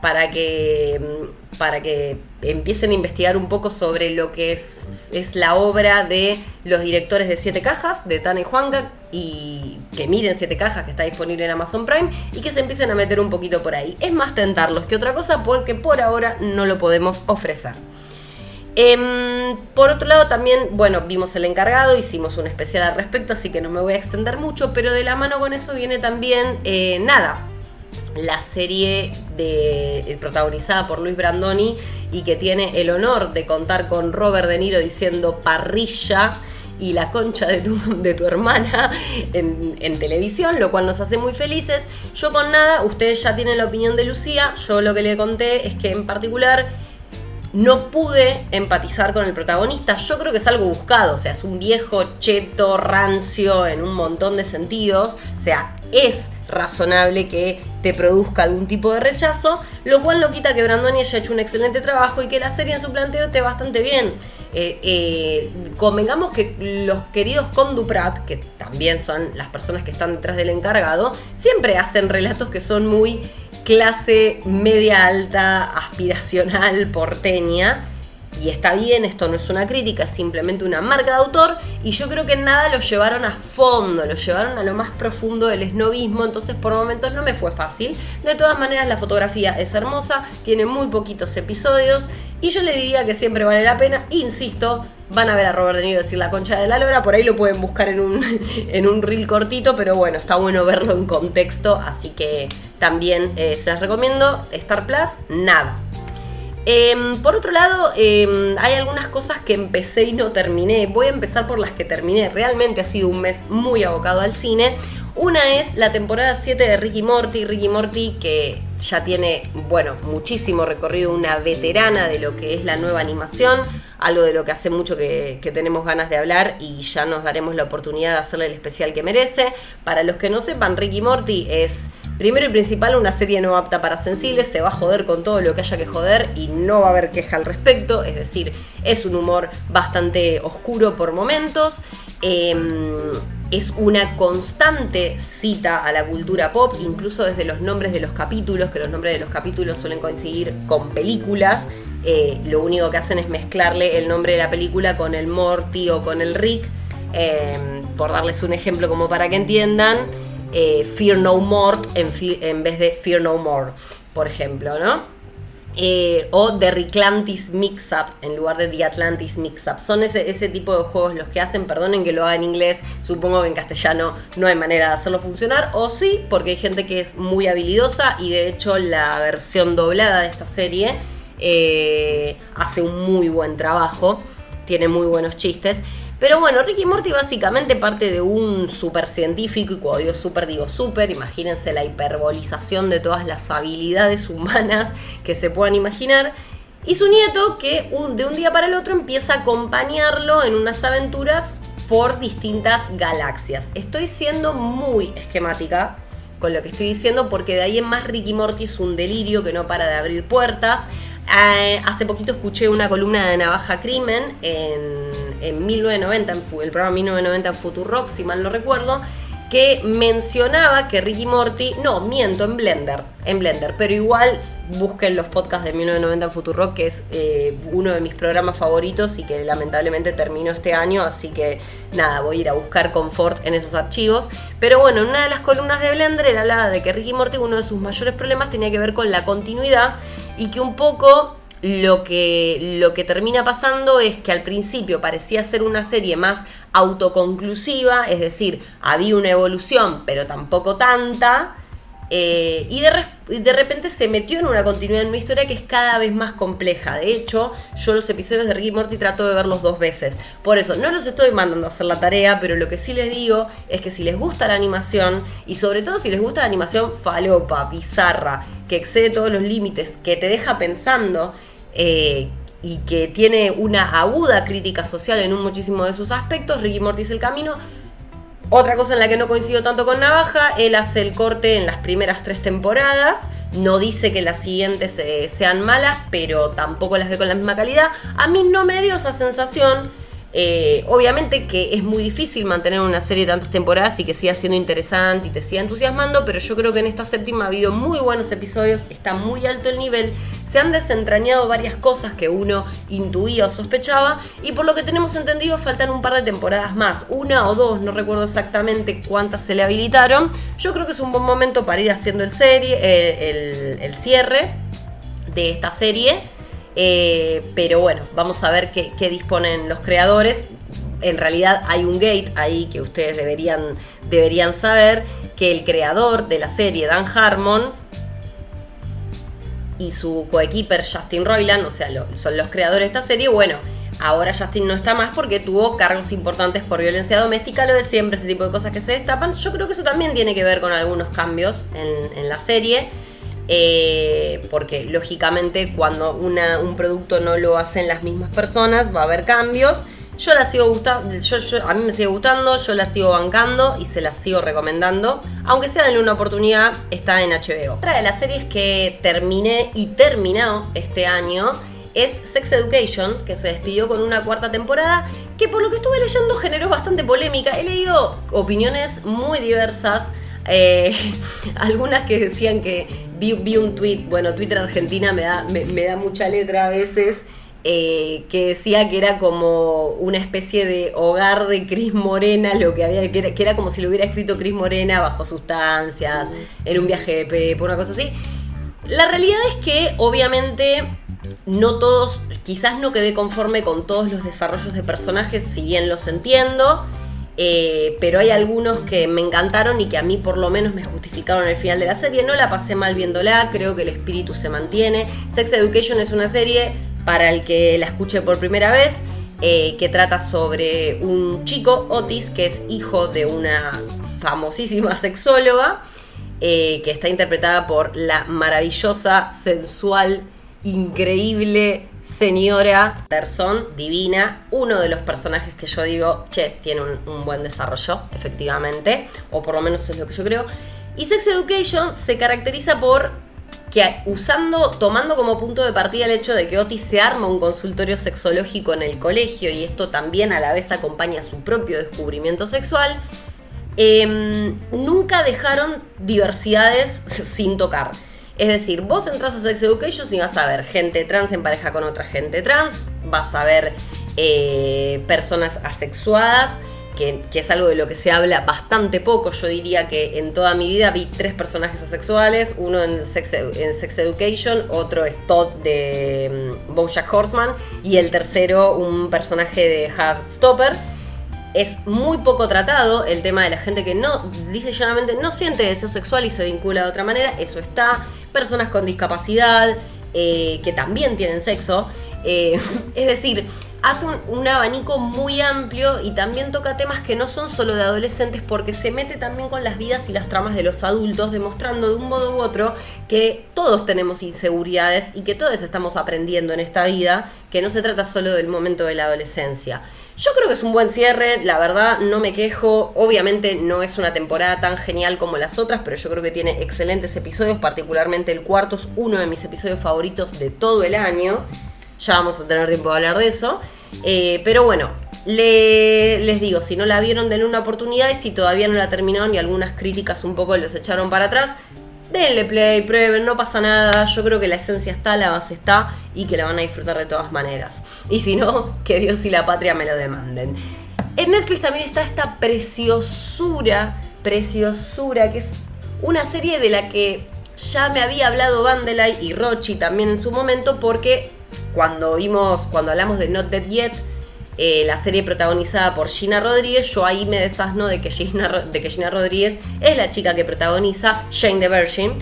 para que, mm, para que empiecen a investigar un poco sobre lo que es, es la obra de los directores de Siete Cajas, de Tana y Juanga, y que miren Siete Cajas, que está disponible en Amazon Prime, y que se empiecen a meter un poquito por ahí. Es más tentarlos que otra cosa porque por ahora no lo podemos ofrecer. Em, por otro lado también, bueno, vimos el encargado, hicimos un especial al respecto, así que no me voy a extender mucho, pero de la mano con eso viene también eh, Nada, la serie de, eh, protagonizada por Luis Brandoni y que tiene el honor de contar con Robert De Niro diciendo parrilla y la concha de tu, de tu hermana en, en, televisión, lo cual nos hace muy felices. Yo con nada, ustedes ya tienen la opinión de Lucía, yo lo que le conté es que en particular no pude empatizar con el protagonista. Yo creo que es algo buscado, o sea, es un viejo cheto, rancio en un montón de sentidos, o sea, es razonable que te produzca algún tipo de rechazo, lo cual no quita que Brandoni haya hecho un excelente trabajo y que la serie en su planteo esté bastante bien. Eh, eh, convengamos que los queridos Conduprat, que también son las personas que están detrás del encargado, siempre hacen relatos que son muy clase media alta, aspiracional, porteña. Y está bien, esto no es una crítica, es simplemente una marca de autor, y yo creo que nada lo llevaron a fondo, lo llevaron a lo más profundo del esnovismo, entonces por momentos no me fue fácil. De todas maneras, la fotografía es hermosa, tiene muy poquitos episodios, y yo le diría que siempre vale la pena, insisto, van a ver a Robert De Niro decir la concha de la lora, por ahí lo pueden buscar en un, en un reel cortito, pero bueno, está bueno verlo en contexto, así que también eh, se las recomiendo. Star Plus, nada. Em, por otro lado, em, hay algunas cosas que empecé y no terminé. Voy a empezar por las que terminé. Realmente ha sido un mes muy abocado al cine. Una es la temporada 7 de Ricky Morty. Ricky Morty que ya tiene, bueno, muchísimo recorrido, una veterana de lo que es la nueva animación. algo de lo que hace mucho que, que, tenemos ganas de hablar y ya nos daremos la oportunidad de hacerle el especial que merece. Para los que no sepan, Ricky Morty es primero y principal una serie no apta para sensibles, se va a joder con todo lo que haya que joder y no va a haber queja al respecto, es decir, es un humor bastante oscuro por momentos. Em, es una constante cita a la cultura pop, incluso desde los nombres de los capítulos, que los nombres de los capítulos suelen coincidir con películas. Eh, lo único que hacen es mezclarle el nombre de la película con el Morty o con el Rick. Em, por darles un ejemplo como para que entiendan, eh, Fear No More en, vez de Fear No More, por ejemplo, ¿no? Eh, o The Reclantis Mix-Up en lugar de The Atlantis Mix-Up. Son ese, ese, tipo de juegos los que hacen, perdonen que lo haga en inglés, supongo que en castellano no hay manera de hacerlo funcionar, o sí, porque hay gente que es muy habilidosa y de hecho la versión doblada de esta serie eh, hace un muy buen trabajo, tiene muy buenos chistes. Pero bueno, Ricky Morty básicamente parte de un super científico, y cuando digo super digo super, imagínense la hiperbolización de todas las habilidades humanas que se puedan imaginar. Y su nieto que de un día para el otro empieza a acompañarlo en unas aventuras por distintas galaxias. Estoy siendo muy esquemática con lo que estoy diciendo porque de ahí en más Ricky Morty es un delirio que no para de abrir puertas. Eh, hace poquito escuché una columna de Navaja Crimen en, en 1990, en el programa 1990 en Futurock, si mal no recuerdo, que mencionaba que Ricky Morty, no, miento, en Blender, en Blender, pero igual busquen los podcasts de 1990 en Futurock, que es eh, uno de mis programas favoritos y que lamentablemente terminó este año, así que nada, voy a ir a buscar confort en esos archivos. Pero bueno, una de las columnas de Blender era la de que Ricky Morty, uno de sus mayores problemas tenía que ver con la continuidad y que un poco lo que, lo que termina pasando es que al principio parecía ser una serie más autoconclusiva, es decir, había una evolución, pero tampoco tanta. Eh, y, de, repente se metió en una continuidad en una historia que es cada vez más compleja. De hecho, yo los episodios de Ricky Morty trato de verlos dos veces. Por eso, no los estoy mandando a hacer la tarea, pero lo que sí les digo es que si les gusta la animación, y sobre todo si les gusta la animación falopa, bizarra, que excede todos los límites, que te deja pensando eh, y que tiene una aguda crítica social en un muchísimo de sus aspectos. Ricky Morty es el camino. Otra cosa en la que no coincido tanto con Navaja, él hace el corte en las primeras tres temporadas. No dice que las siguientes eh, sean malas, pero tampoco las ve con la misma calidad. A mí no me dio esa sensación. Eh, obviamente que es muy difícil mantener una serie de tantas temporadas y que siga siendo interesante y te siga entusiasmando, pero yo creo que en esta séptima ha habido muy buenos episodios, está muy alto el nivel, se han desentrañado varias cosas que uno intuía o sospechaba y por lo que tenemos entendido faltan un par de temporadas más, una o dos, no recuerdo exactamente cuántas se le habilitaron. Yo creo que es un buen momento para ir haciendo el, serie, el cierre de esta serie. Eh, pero bueno, vamos a ver qué, disponen los creadores. En realidad hay un gate ahí que ustedes deberían, deberían saber, que el creador de la serie, Dan Harmon, y su coequiper Justin Roiland, o sea, son los creadores de esta serie, bueno, ahora Justin no está más porque tuvo cargos importantes por violencia doméstica, lo de siempre, este tipo de cosas que se destapan. Yo creo que eso también tiene que ver con algunos cambios en la serie. Eh, porque lógicamente cuando un producto no lo hacen las mismas personas va a haber cambios. Yo la sigo gustando, yo, a mí me sigue gustando, yo la sigo bancando y se la sigo recomendando. Aunque sea denle una oportunidad, está en HBO. Otra de las series que terminé y terminado este año es Sex Education, que se despidió con una cuarta temporada, que por lo que estuve leyendo generó bastante polémica. He leído opiniones muy diversas. Eh, algunas que decían que vi, un tweet, bueno, Twitter Argentina me da, me, da mucha letra a veces, eh, que decía que era como una especie de hogar de Cris Morena, lo que había, que era, como si lo hubiera escrito Cris Morena bajo sustancias, en un viaje de Pepe, una cosa así. La realidad es que obviamente no todos, quizás no quedé conforme con todos los desarrollos de personajes, si bien los entiendo. Eh, pero hay algunos que me encantaron y que a mí por lo menos me justificaron el final de la serie. No la pasé mal viéndola, creo que el espíritu se mantiene. Sex Education es una serie para el que la escuche por primera vez. Eh, que trata sobre un chico, Otis, que es hijo de una famosísima sexóloga, eh, que está interpretada por la maravillosa, sensual, increíble señora Terson, divina, uno de los personajes que yo digo, che, tiene un, un buen desarrollo, efectivamente, o por lo menos es lo que yo creo. Y Sex Education se caracteriza por que usando, tomando como punto de partida el hecho de que Otis se arma un consultorio sexológico en el colegio y esto también a la vez acompaña su propio descubrimiento sexual, em, nunca dejaron diversidades sin tocar. Es decir, vos entras a Sex Education y vas a ver gente trans en pareja con otra gente trans, vas a ver eh, personas asexuadas, que, es algo de lo que se habla bastante poco. Yo diría que en toda mi vida vi tres personajes asexuales, uno en Sex, Education, otro es Todd de um, Bojack Horseman y el tercero un personaje de Heartstopper. Es muy poco tratado el tema de la gente que no, dice llanamente, no siente deseo sexual y se vincula de otra manera. Eso está. Personas con discapacidad, eh, que también tienen sexo. Eh, es decir, hace un, abanico muy amplio y también toca temas que no son solo de adolescentes porque se mete también con las vidas y las tramas de los adultos, demostrando de un modo u otro que todos tenemos inseguridades y que todos estamos aprendiendo en esta vida, que no se trata solo del momento de la adolescencia. Yo creo que es un buen cierre, la verdad no me quejo, obviamente no es una temporada tan genial como las otras, pero yo creo que tiene excelentes episodios, particularmente el cuarto es uno de mis episodios favoritos de todo el año ya vamos a tener tiempo de hablar de eso. Eh, pero bueno, les digo, si no la vieron, denle una oportunidad y si todavía no la terminaron y algunas críticas un poco los echaron para atrás, denle play, prueben, no pasa nada. Yo creo que la esencia está, la base está y que la van a disfrutar de todas maneras. Y si no, que Dios y la patria me lo demanden. En Netflix también está esta preciosura, preciosura, que es una serie de la que ya me había hablado Vandelay y Rochi también en su momento porque cuando vimos, cuando hablamos de Not Dead Yet, eh, la serie protagonizada por Gina Rodríguez, yo ahí me desasno de que Gina, de que Gina Rodríguez es la chica que protagoniza Jane the Virgin.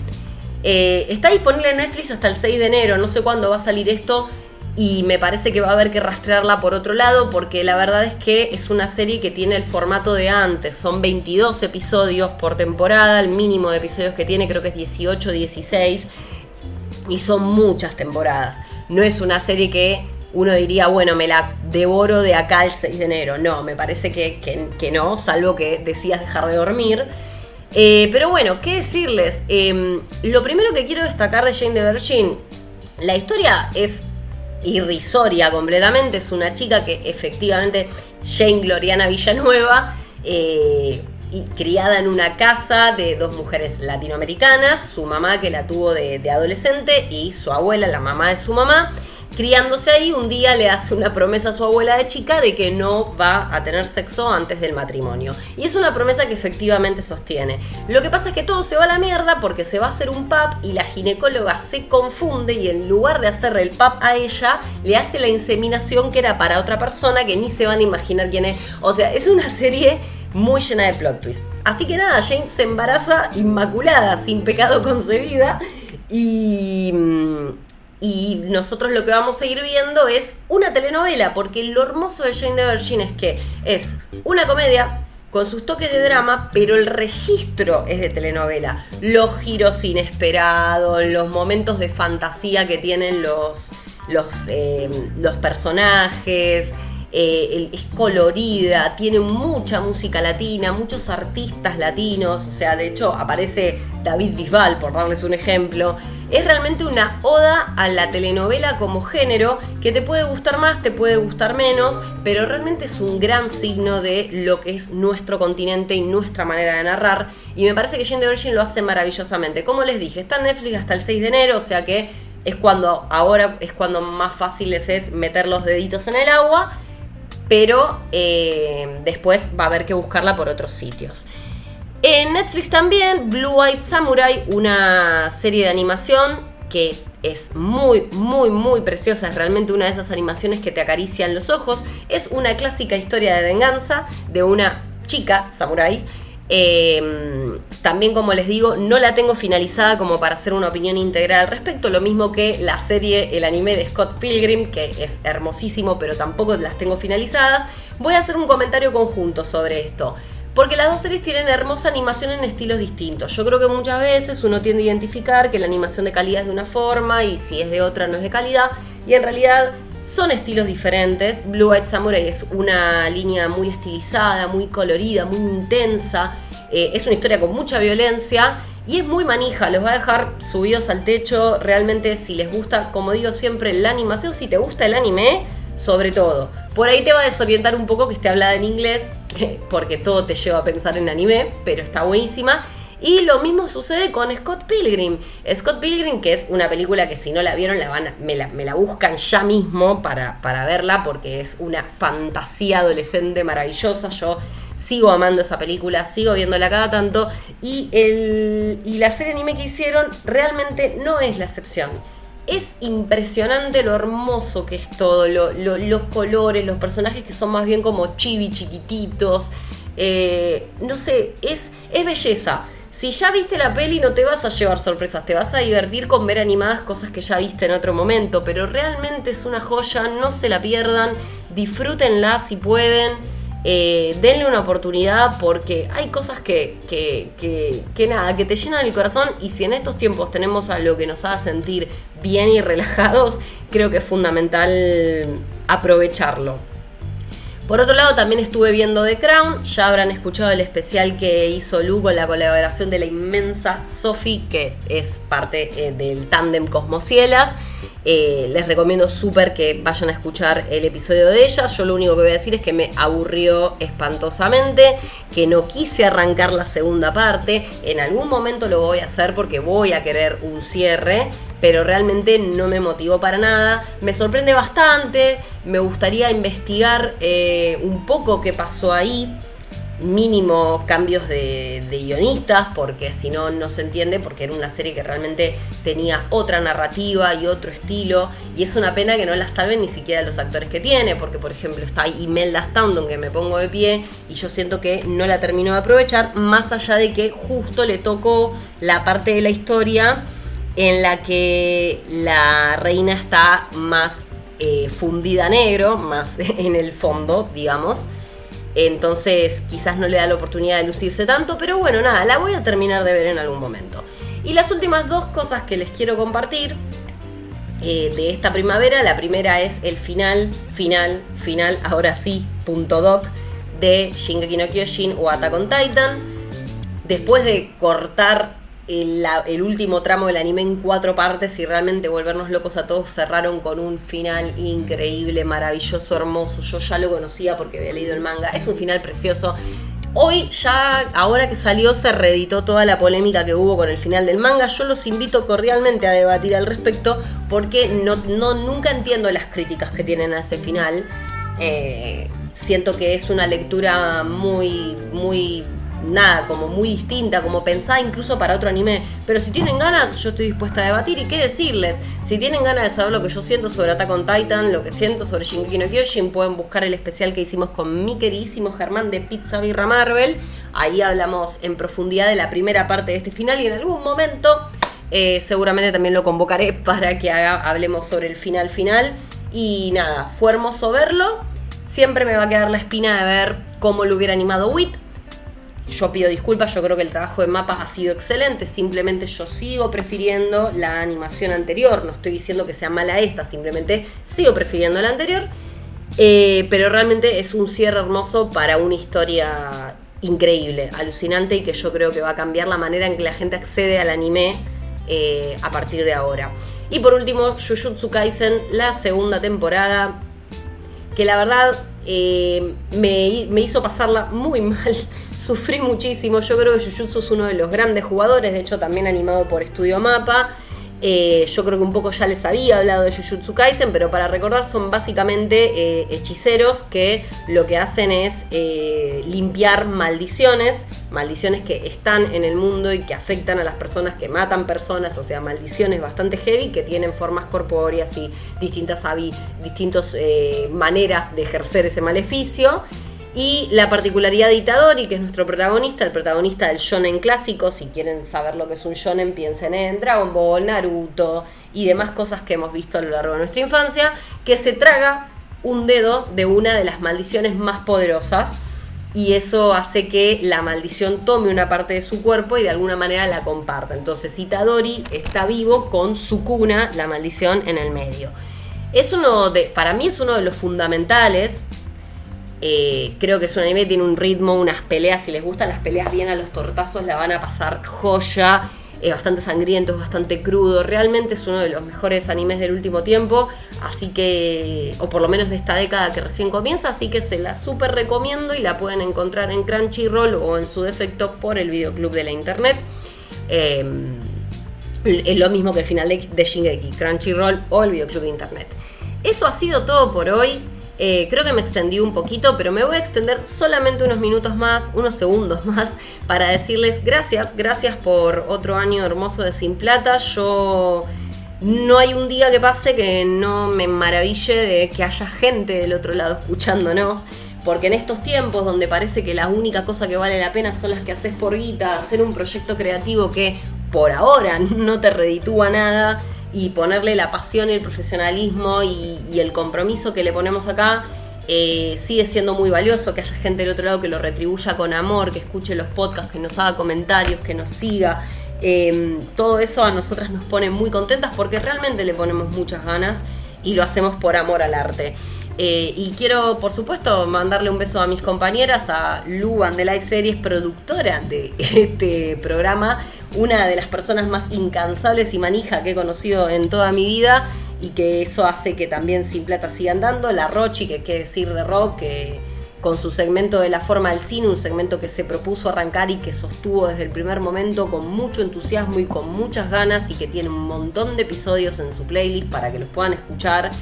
Eh, está disponible en Netflix hasta el 6 de enero, no sé cuándo va a salir esto y me parece que va a haber que rastrearla por otro lado porque la verdad es que es una serie que tiene el formato de antes, son 22 episodios por temporada, el mínimo de episodios que tiene creo que es 18, 16 y son muchas temporadas. No es una serie que uno diría, bueno, me la devoro de acá al 6 de enero. No, me parece que, que, no, salvo que decías dejar de dormir. Eh, pero bueno, ¿qué decirles? Em, lo primero que quiero destacar de Jane de Virgin, la historia es irrisoria completamente. Es una chica que efectivamente, Jane Gloriana Villanueva, eh, y criada en una casa de dos mujeres latinoamericanas, su mamá que la tuvo de, adolescente y su abuela, la mamá de su mamá. Criándose ahí, un día le hace una promesa a su abuela de chica de que no va a tener sexo antes del matrimonio. Y es una promesa que efectivamente sostiene. Lo que pasa es que todo se va a la mierda porque se va a hacer un pub y la ginecóloga se confunde y en lugar de hacerle el pub a ella, le hace la inseminación que era para otra persona que ni se van a imaginar quién es. O sea, es una serie muy llena de plot twist. Así que nada, Jane se embaraza inmaculada, sin pecado concebida. Y, mm, y nosotros lo que vamos a ir viendo es una telenovela, porque lo hermoso de Jane de Virgin es que es una comedia con sus toques de drama, pero el registro es de telenovela. Los giros inesperados, los momentos de fantasía que tienen los, los, eh, los personajes, eh, es colorida, tiene mucha música latina, muchos artistas latinos, o sea, de hecho aparece David Bisbal, por darles un ejemplo. Es realmente una oda a la telenovela como género que te puede gustar más, te puede gustar menos, pero realmente es un gran signo de lo que es nuestro continente y nuestra manera de narrar. Y me parece que Jane the Virgin lo hace maravillosamente. Como les dije, está en Netflix hasta el 6 de enero, o sea que es cuando ahora es cuando más fácil les es meter los deditos en el agua pero eh, después va a haber que buscarla por otros sitios. En Netflix también, Blue Eyed Samurai, una serie de animación que es muy, muy, muy preciosa. Es realmente una de esas animaciones que te acarician los ojos. Es una clásica historia de venganza de una chica samurai Em, también, como les digo, no la tengo finalizada como para hacer una opinión integral al respecto. Lo mismo que la serie, el anime de Scott Pilgrim, que es hermosísimo, pero tampoco las tengo finalizadas. Voy a hacer un comentario conjunto sobre esto. Porque las dos series tienen hermosa animación en estilos distintos. Yo creo que muchas veces uno tiende a identificar que la animación de calidad es de una forma y si es de otra no es de calidad. y en realidad son estilos diferentes. Blue Eyed Samurai es una línea muy estilizada, muy colorida, muy intensa. Eh, es una historia con mucha violencia y es muy manija. Los va a dejar subidos al techo. Realmente, si les gusta, como digo siempre, la animación, si te gusta el anime, sobre todo. Por ahí te va a desorientar un poco que esté hablada en inglés, porque todo te lleva a pensar en anime, pero está buenísima. Y lo mismo sucede con Scott Pilgrim. Scott Pilgrim, que es una película que si no la vieron, la van me, la, buscan ya mismo para, para verla, porque es una fantasía adolescente maravillosa. Yo sigo amando esa película, sigo viéndola cada tanto. Y, el, y la serie anime que hicieron realmente no es la excepción. Es impresionante lo hermoso que es todo, los colores, los personajes que son más bien como chibi chiquititos. Eh, no sé, es, es belleza. Si ya viste la peli no te vas a llevar sorpresas, te vas a divertir con ver animadas cosas que ya viste en otro momento, pero realmente es una joya, no se la pierdan, disfrútenla si pueden. Eh, denle una oportunidad porque hay cosas que, que, que, nada, que te llenan el corazón y si en estos tiempos tenemos algo que nos haga sentir bien y relajados, creo que es fundamental aprovecharlo. Por otro lado, también estuve viendo The Crown. Ya habrán escuchado el especial que hizo Lu con la colaboración de la inmensa Sophie, que es parte eh, del tándem Cosmocielas. Eh, les recomiendo súper que vayan a escuchar el episodio de ella. Yo lo único que voy a decir es que me aburrió espantosamente, que no quise arrancar la segunda parte. En algún momento lo voy a hacer porque voy a querer un cierre pero realmente no me motivó para nada. Me sorprende bastante, me gustaría investigar eh, un poco qué pasó ahí, mínimo cambios de, guionistas, porque si no, no se entiende, porque era una serie que realmente tenía otra narrativa y otro estilo, y es una pena que no la salven ni siquiera los actores que tiene, porque por ejemplo está Imelda Staunton, que me pongo de pie, y yo siento que no la termino de aprovechar, más allá de que justo le tocó la parte de la historia en la que la reina está más eh, fundida negro, más en el fondo, digamos. Entonces quizás no le da la oportunidad de lucirse tanto, pero bueno, nada, la voy a terminar de ver en algún momento. Y las últimas dos cosas que les quiero compartir eh, de esta primavera, la primera es el final, final, final, ahora sí, punto doc, de Shingeki no Kyojin o Attack on Titan. Después de cortar el, último tramo del anime en cuatro partes y realmente volvernos locos a todos cerraron con un final increíble, maravilloso, hermoso. Yo ya lo conocía porque había leído el manga. Es un final precioso. Hoy ya, ahora que salió, se reeditó toda la polémica que hubo con el final del manga. Yo los invito cordialmente a debatir al respecto porque no, no nunca entiendo las críticas que tienen a ese final. Eh, siento que es una lectura muy, muy nada, como muy distinta, como pensada incluso para otro anime. Pero si tienen ganas, yo estoy dispuesta a debatir y qué decirles. Si tienen ganas de saber lo que yo siento sobre Attack on Titan, lo que siento sobre Shingeki no Kyojin, pueden buscar el especial que hicimos con mi queridísimo Germán de Pizza Birra Marvel. Ahí hablamos en profundidad de la primera parte de este final y en algún momento eh, seguramente también lo convocaré para que hablemos sobre el final final. Y nada, fue hermoso verlo. Siempre me va a quedar la espina de ver cómo lo hubiera animado Wit yo pido disculpas, yo creo que el trabajo de mapas ha sido excelente, simplemente yo sigo prefiriendo la animación anterior, no estoy diciendo que sea mala esta, simplemente sigo prefiriendo la anterior, eh, pero realmente es un cierre hermoso para una historia increíble, alucinante y que yo creo que va a cambiar la manera en que la gente accede al anime eh, a partir de ahora. Y por último, Jujutsu Kaisen, la segunda temporada, que la verdad eh, me, me, hizo pasarla muy mal. Sufrí muchísimo. Yo creo que Jujutsu es uno de los grandes jugadores, de hecho también animado por Estudio Mapa. Eh, yo creo que un poco ya les había hablado de Jujutsu Kaisen, pero para recordar son básicamente eh, hechiceros que lo que hacen es eh, limpiar maldiciones, maldiciones que están en el mundo y que afectan a las personas, que matan personas, o sea, maldiciones bastante heavy que tienen formas corpóreas y distintas, distintas maneras de ejercer ese maleficio. Y la particularidad de Itadori, que es nuestro protagonista, el protagonista del shonen clásico, si quieren saber lo que es un shonen, piensen en Dragon Ball, Naruto y demás cosas que hemos visto a lo largo de nuestra infancia, que se traga un dedo de una de las maldiciones más poderosas y eso hace que la maldición tome una parte de su cuerpo y de alguna manera la comparta. Entonces Itadori está vivo con su cuna, la maldición, en el medio. Es uno de, para mí es uno de los fundamentales. Eh, creo que es un anime, tiene un ritmo, unas peleas. Si les gustan las peleas bien a los tortazos, la van a pasar joya. Es bastante sangriento, es bastante crudo. Realmente es uno de los mejores animes del último tiempo. Así que, o por lo menos de esta década que recién comienza. Así que se la súper recomiendo y la pueden encontrar en Crunchyroll o en su defecto por el videoclub de la internet. Eh, es lo mismo que el final de, de Shingeki, Crunchyroll o el videoclub de internet. Eso ha sido todo por hoy. Eh, creo que me extendí un poquito, pero me voy a extender solamente unos minutos más, unos segundos más, para decirles gracias, gracias por otro año hermoso de Sin Plata. Yo no hay un día que pase que no me maraville de que haya gente del otro lado escuchándonos. Porque en estos tiempos donde parece que la única cosa que vale la pena son las que haces por guita, hacer un proyecto creativo que por ahora no te reditúa nada y ponerle la pasión y el profesionalismo y, el compromiso que le ponemos acá eh, sigue siendo muy valioso, que haya gente del otro lado que lo retribuya con amor, que escuche los podcasts, que nos haga comentarios, que nos siga. Em, todo eso a nosotras nos pone muy contentas porque realmente le ponemos muchas ganas y lo hacemos por amor al arte. Eh, y quiero, por supuesto, mandarle un beso a mis compañeras, a Lu Vandelay Series, productora de este programa, una de las personas más incansables y manija que he conocido en toda mi vida y que eso hace que también Sin Plata siga andando. La Rochi, que qué decir de rock, que con su segmento de la forma del cine, un segmento que se propuso arrancar y que sostuvo desde el primer momento con mucho entusiasmo y con muchas ganas y que tiene un montón de episodios en su playlist para que los puedan escuchar.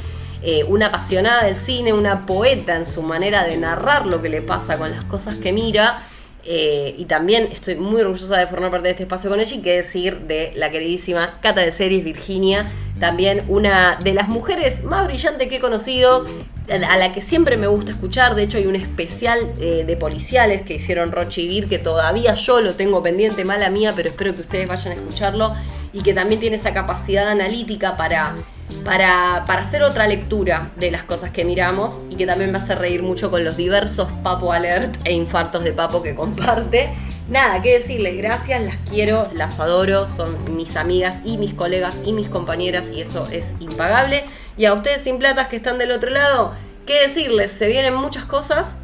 Eh, una apasionada del cine, una poeta en su manera de narrar lo que le pasa con las cosas que mira. Eh, y también estoy muy orgullosa de formar parte de este espacio con ella y qué decir de la queridísima Cata de Series Virginia, también una de las mujeres más brillantes que he conocido, a la que siempre me gusta escuchar. De hecho, hay un especial eh, de policiales que hicieron Roche y Vir, que todavía yo lo tengo pendiente, mala mía, pero espero que ustedes vayan a escucharlo y que también tiene esa capacidad analítica para para, hacer otra lectura de las cosas que miramos y que también me hace reír mucho con los diversos Papo Alert e infartos de Papo que comparte. Nada, que decirles gracias, las quiero, las adoro, son mis amigas y mis colegas y mis compañeras y eso es impagable. Y a ustedes sin platas que están del otro lado, ¿qué decirles? Se vienen muchas cosas,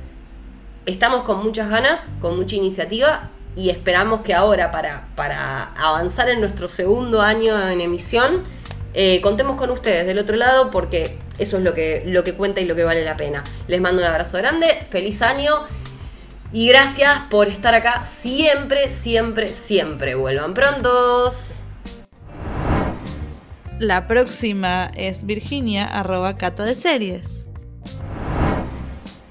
estamos con muchas ganas, con mucha iniciativa y esperamos que ahora para, para avanzar en nuestro segundo año en emisión, eh, contemos con ustedes del otro lado porque eso es lo que, lo que cuenta y lo que vale la pena. Les mando un abrazo grande, feliz año y gracias por estar acá siempre, siempre, siempre. Vuelvan prontos. La próxima es Virginia, arroba cata de series.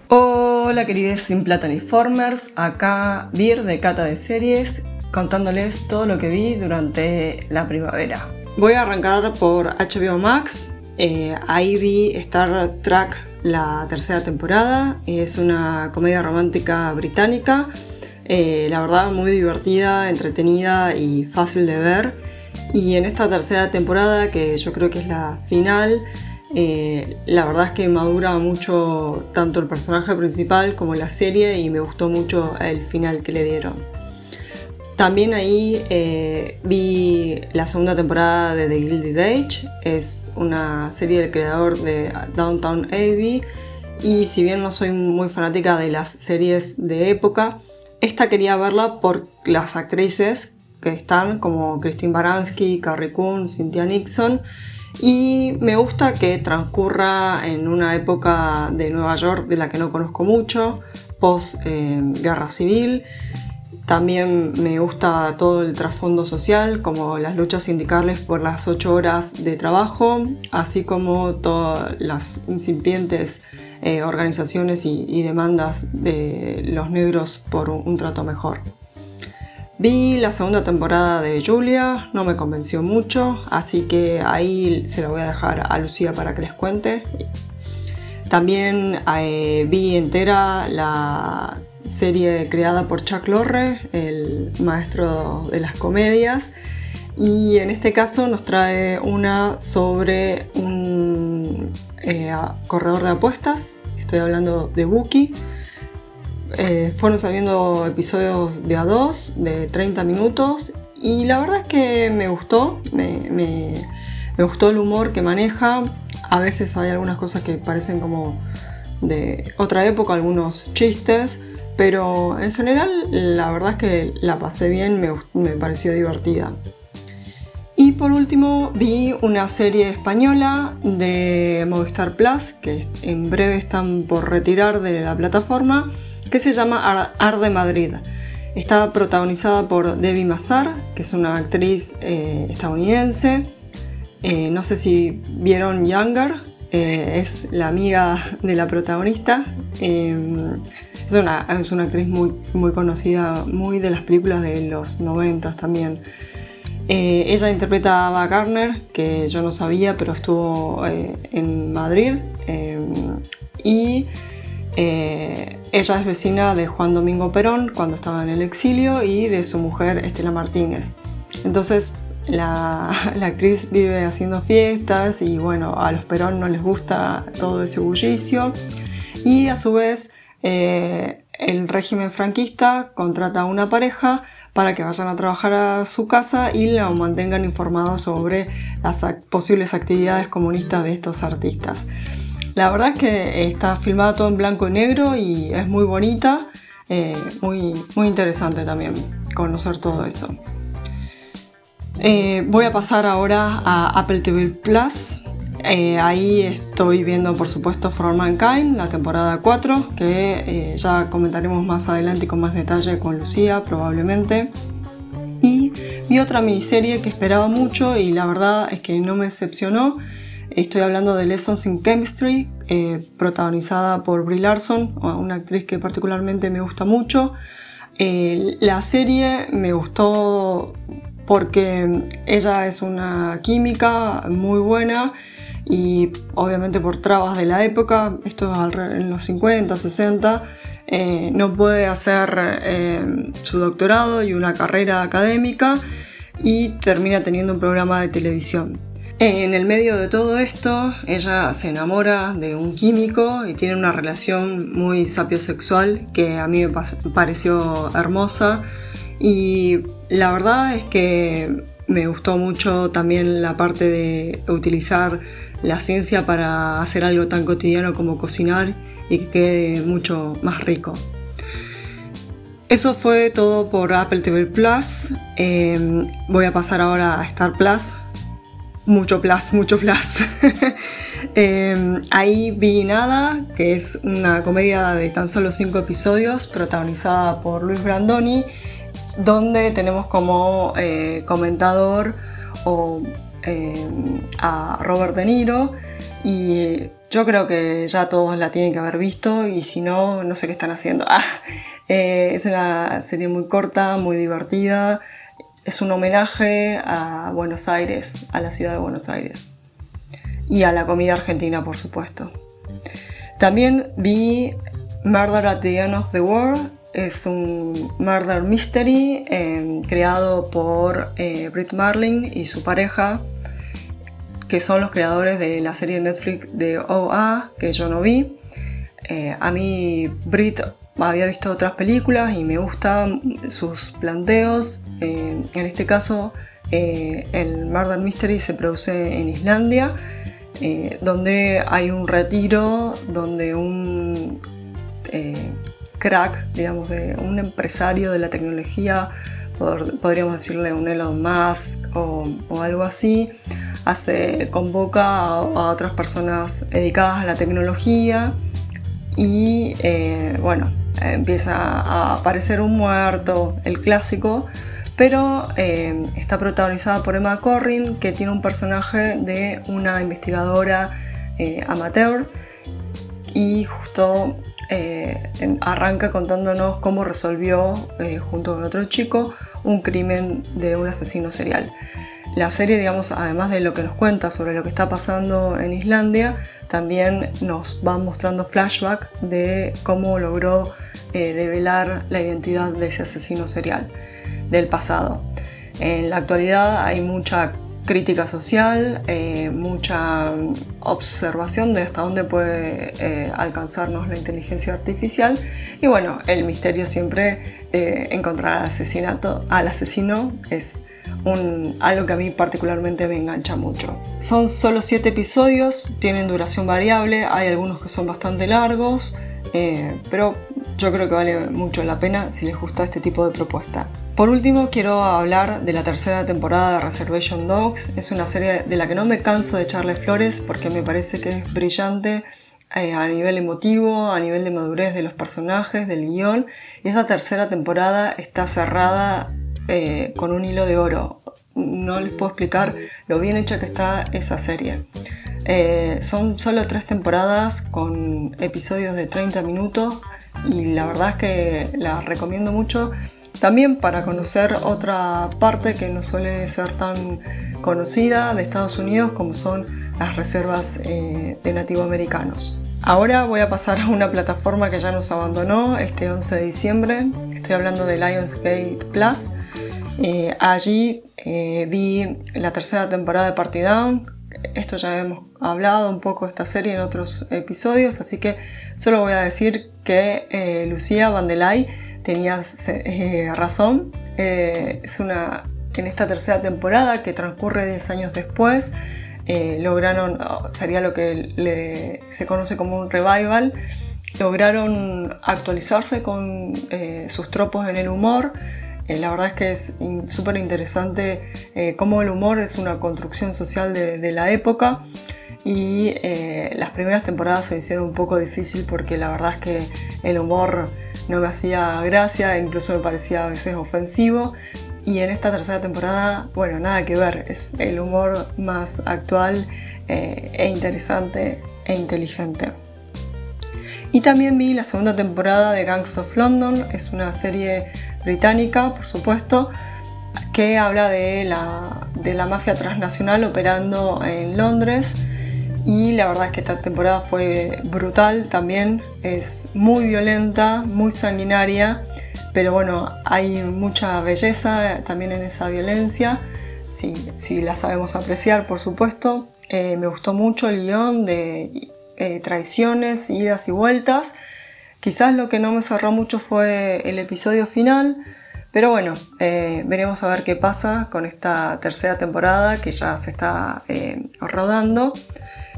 Hola queridos Sin Plata Formers, acá Vir de Cata de Series, contándoles todo lo que vi durante la primavera. Voy a arrancar por HBO Max. Eh, ahí vi Star Trek la tercera temporada. Es una comedia romántica británica. Eh, la verdad muy divertida, entretenida y fácil de ver. Y en esta tercera temporada, que yo creo que es la final, eh, la verdad es que madura mucho tanto el personaje principal como la serie y me gustó mucho el final que le dieron. También ahí eh, vi la segunda temporada de The Gilded Age, es una serie del creador de Downtown Abbey. Y si bien no soy muy fanática de las series de época, esta quería verla por las actrices que están como Christine Baranski, Carrie Coon, Cynthia Nixon. Y me gusta que transcurra en una época de Nueva York de la que no conozco mucho, post eh, guerra civil también me gusta todo el trasfondo social, como las luchas sindicales por las ocho horas de trabajo, así como todas las incipientes eh, organizaciones y, demandas de los negros por un, trato mejor. Vi la segunda temporada de Julia, no me convenció mucho, así que ahí se la voy a dejar a Lucía para que les cuente. También eh, vi entera la serie creada por Chuck Lorre, el maestro de las comedias. Y en este caso nos trae una sobre un eh, corredor de apuestas. Estoy hablando de Buki. Eh, fueron saliendo episodios de a dos, de 30 minutos. Y la verdad es que me gustó. Me, me gustó el humor que maneja. a veces hay algunas cosas que parecen como de otra época, algunos chistes, pero en general la verdad es que la pasé bien, me, me pareció divertida. Y por último vi una serie española de Movistar Plus, que en breve están por retirar de la plataforma, que se llama Arde Madrid. Está protagonizada por Debbie Mazar, que es una actriz eh, estadounidense. Eh, no sé si vieron Younger, eh, es la amiga de la protagonista. Es, una, es una actriz muy, muy conocida, muy de las películas de los 90 también. ella interpreta a Ava que yo no sabía, pero estuvo en Madrid. y eh, ella es vecina de Juan Domingo Perón cuando estaba en el exilio y de su mujer Estela Martínez. Entonces la, actriz vive haciendo fiestas y bueno, a los Perón no les gusta todo ese bullicio. Y a su vez eh, el régimen franquista contrata a una pareja para que vayan a trabajar a su casa y lo mantengan informado sobre las posibles actividades comunistas de estos artistas. La verdad es que está filmado todo en blanco y negro y es muy bonita, eh, muy, muy interesante también conocer todo eso. Eh, voy a pasar ahora a Apple TV Plus. Eh, ahí estoy viendo, por supuesto, For Mankind, la temporada 4, que ya comentaremos más adelante y con más detalle con Lucía, probablemente. Y vi otra miniserie que esperaba mucho y la verdad es que no me decepcionó Estoy hablando de Lessons in Chemistry, eh, protagonizada por Brie Larson, una actriz que particularmente me gusta mucho. Eh, la serie me gustó porque ella es una química muy buena y obviamente por trabas de la época, esto es en los 50, 60, eh, no puede hacer su doctorado y una carrera académica y termina teniendo un programa de televisión. En el medio de todo esto, ella se enamora de un químico y tiene una relación muy sapiosexual que a mí me pareció hermosa. Y la verdad es que me gustó mucho también la parte de utilizar la ciencia para hacer algo tan cotidiano como cocinar y que quede mucho más rico. Eso fue todo por Apple TV Plus. Em, voy a pasar ahora a Star Plus, mucho plus, mucho plus. Em, ahí vi Nada, que es una comedia de tan solo cinco episodios, protagonizada por Luis Brandoni, donde tenemos como eh, comentador a Robert De Niro. Y yo creo que ya todos la tienen que haber visto y si no, no sé qué están haciendo. Ah, eh, es una serie muy corta, muy divertida es un homenaje a Buenos Aires, a la ciudad de Buenos Aires. Y a la comida argentina, por supuesto. También vi Murder at the End of the World. Es un murder mystery em, creado por eh, Britt Marlin y su pareja, que son los creadores de la serie Netflix de OA, que yo no vi. Eh, a mí Britt había visto otras películas y me gustan sus planteos eh, en este caso, eh, el Murder Mystery se produce en Islandia, eh, donde hay un retiro, donde un crack, digamos, de un empresario de la tecnología, podríamos decirle un Elon Musk o, algo así, hace, convoca a, otras personas dedicadas a la tecnología y bueno, empieza a aparecer un muerto, el clásico, pero eh, está protagonizada por Emma Corrin, que tiene un personaje de una investigadora eh, amateur y justo eh, arranca contándonos cómo resolvió, junto con otro chico, un crimen de un asesino serial. La serie, digamos, además de lo que nos cuenta sobre lo que está pasando en Islandia, también nos va mostrando flashback de cómo logró develar la identidad de ese asesino serial del pasado. En la actualidad hay mucha crítica social, eh, mucha observación de hasta dónde puede eh, alcanzarnos la inteligencia artificial y bueno, el misterio siempre eh, encontrar al asesinato, al asesino es un, algo que a mí particularmente me engancha mucho. Son solo 7 episodios, tienen duración variable, hay algunos que son bastante largos, eh, pero yo creo que vale mucho la pena si les gusta este tipo de propuesta. Por último, quiero hablar de la tercera temporada de Reservation Dogs. Es una serie de la que no me canso de echarle flores porque me parece que es brillante eh, a nivel emotivo, a nivel de madurez de los personajes, del guion. Y esa tercera temporada está cerrada eh, con un hilo de oro. No les puedo explicar lo bien hecha que está esa serie. Eh, son solo tres temporadas con episodios de 30 minutos y la verdad es que la recomiendo mucho también para conocer otra parte que no suele ser tan conocida de Estados Unidos como son las reservas eh, de nativoamericanos. Ahora voy a pasar a una plataforma que ya nos abandonó este 11 de diciembre. Estoy hablando de Lionsgate Plus. Eh, allí eh, vi la tercera temporada de Party Down. Esto ya hemos hablado un poco de esta serie en otros episodios, así que solo voy a decir que Lucía Vandelay tenía razón. es una en esta tercera temporada que transcurre 10 años después eh, lograron, sería lo que se conoce como un revival, lograron actualizarse con eh, sus tropos en el humor. Eh, la verdad es que es súper interesante cómo el humor es una construcción social de, la época y las primeras temporadas se hicieron un poco difícil porque la verdad es que el humor no me hacía gracia, incluso me parecía a veces ofensivo, y en esta tercera temporada, bueno, nada que ver, es el humor más actual eh, e interesante e inteligente. Y también vi la segunda temporada de Gangs of London, es una serie británica, por supuesto, que habla de la, de la mafia transnacional operando en Londres. Y la verdad es que esta temporada fue brutal también, es muy violenta, muy sanguinaria pero bueno, hay mucha belleza también en esa violencia, si, la sabemos apreciar, por supuesto. Eh, me gustó mucho el guion de eh, traiciones, idas y vueltas. Quizás lo que no me cerró mucho fue el episodio final, pero bueno, eh, veremos a ver qué pasa con esta tercera temporada que ya se está rodando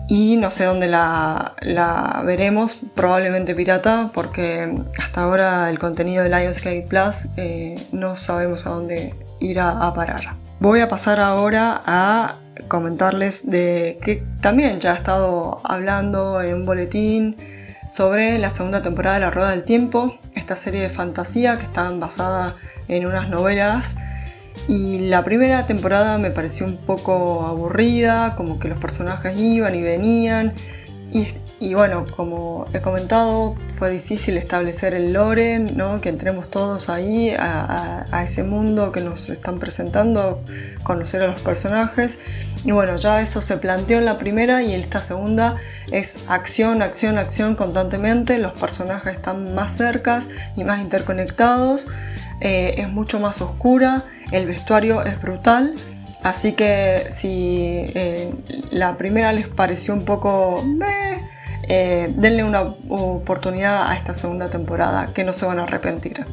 y no sé dónde la, veremos, probablemente pirata, porque hasta ahora el contenido de Lionsgate Plus eh, no sabemos a dónde irá a parar. Voy a pasar ahora a comentarles de que también ya he estado hablando en un boletín sobre la segunda temporada de La Rueda del Tiempo, esta serie de fantasía que está basada en unas novelas y la primera temporada me pareció un poco aburrida, como que los personajes iban y venían. Y, bueno, como he comentado, fue difícil establecer el lore, ¿no? que entremos todos ahí a, ese mundo que nos están presentando, conocer a los personajes. Y bueno, ya eso se planteó en la primera y en esta segunda es acción, acción, acción constantemente. Los personajes están más cercas y más interconectados. Eh, es mucho más oscura, el vestuario es brutal, así que si eh, la primera les pareció un poco... Eh, denle una oportunidad a esta segunda temporada, que no se van a arrepentir.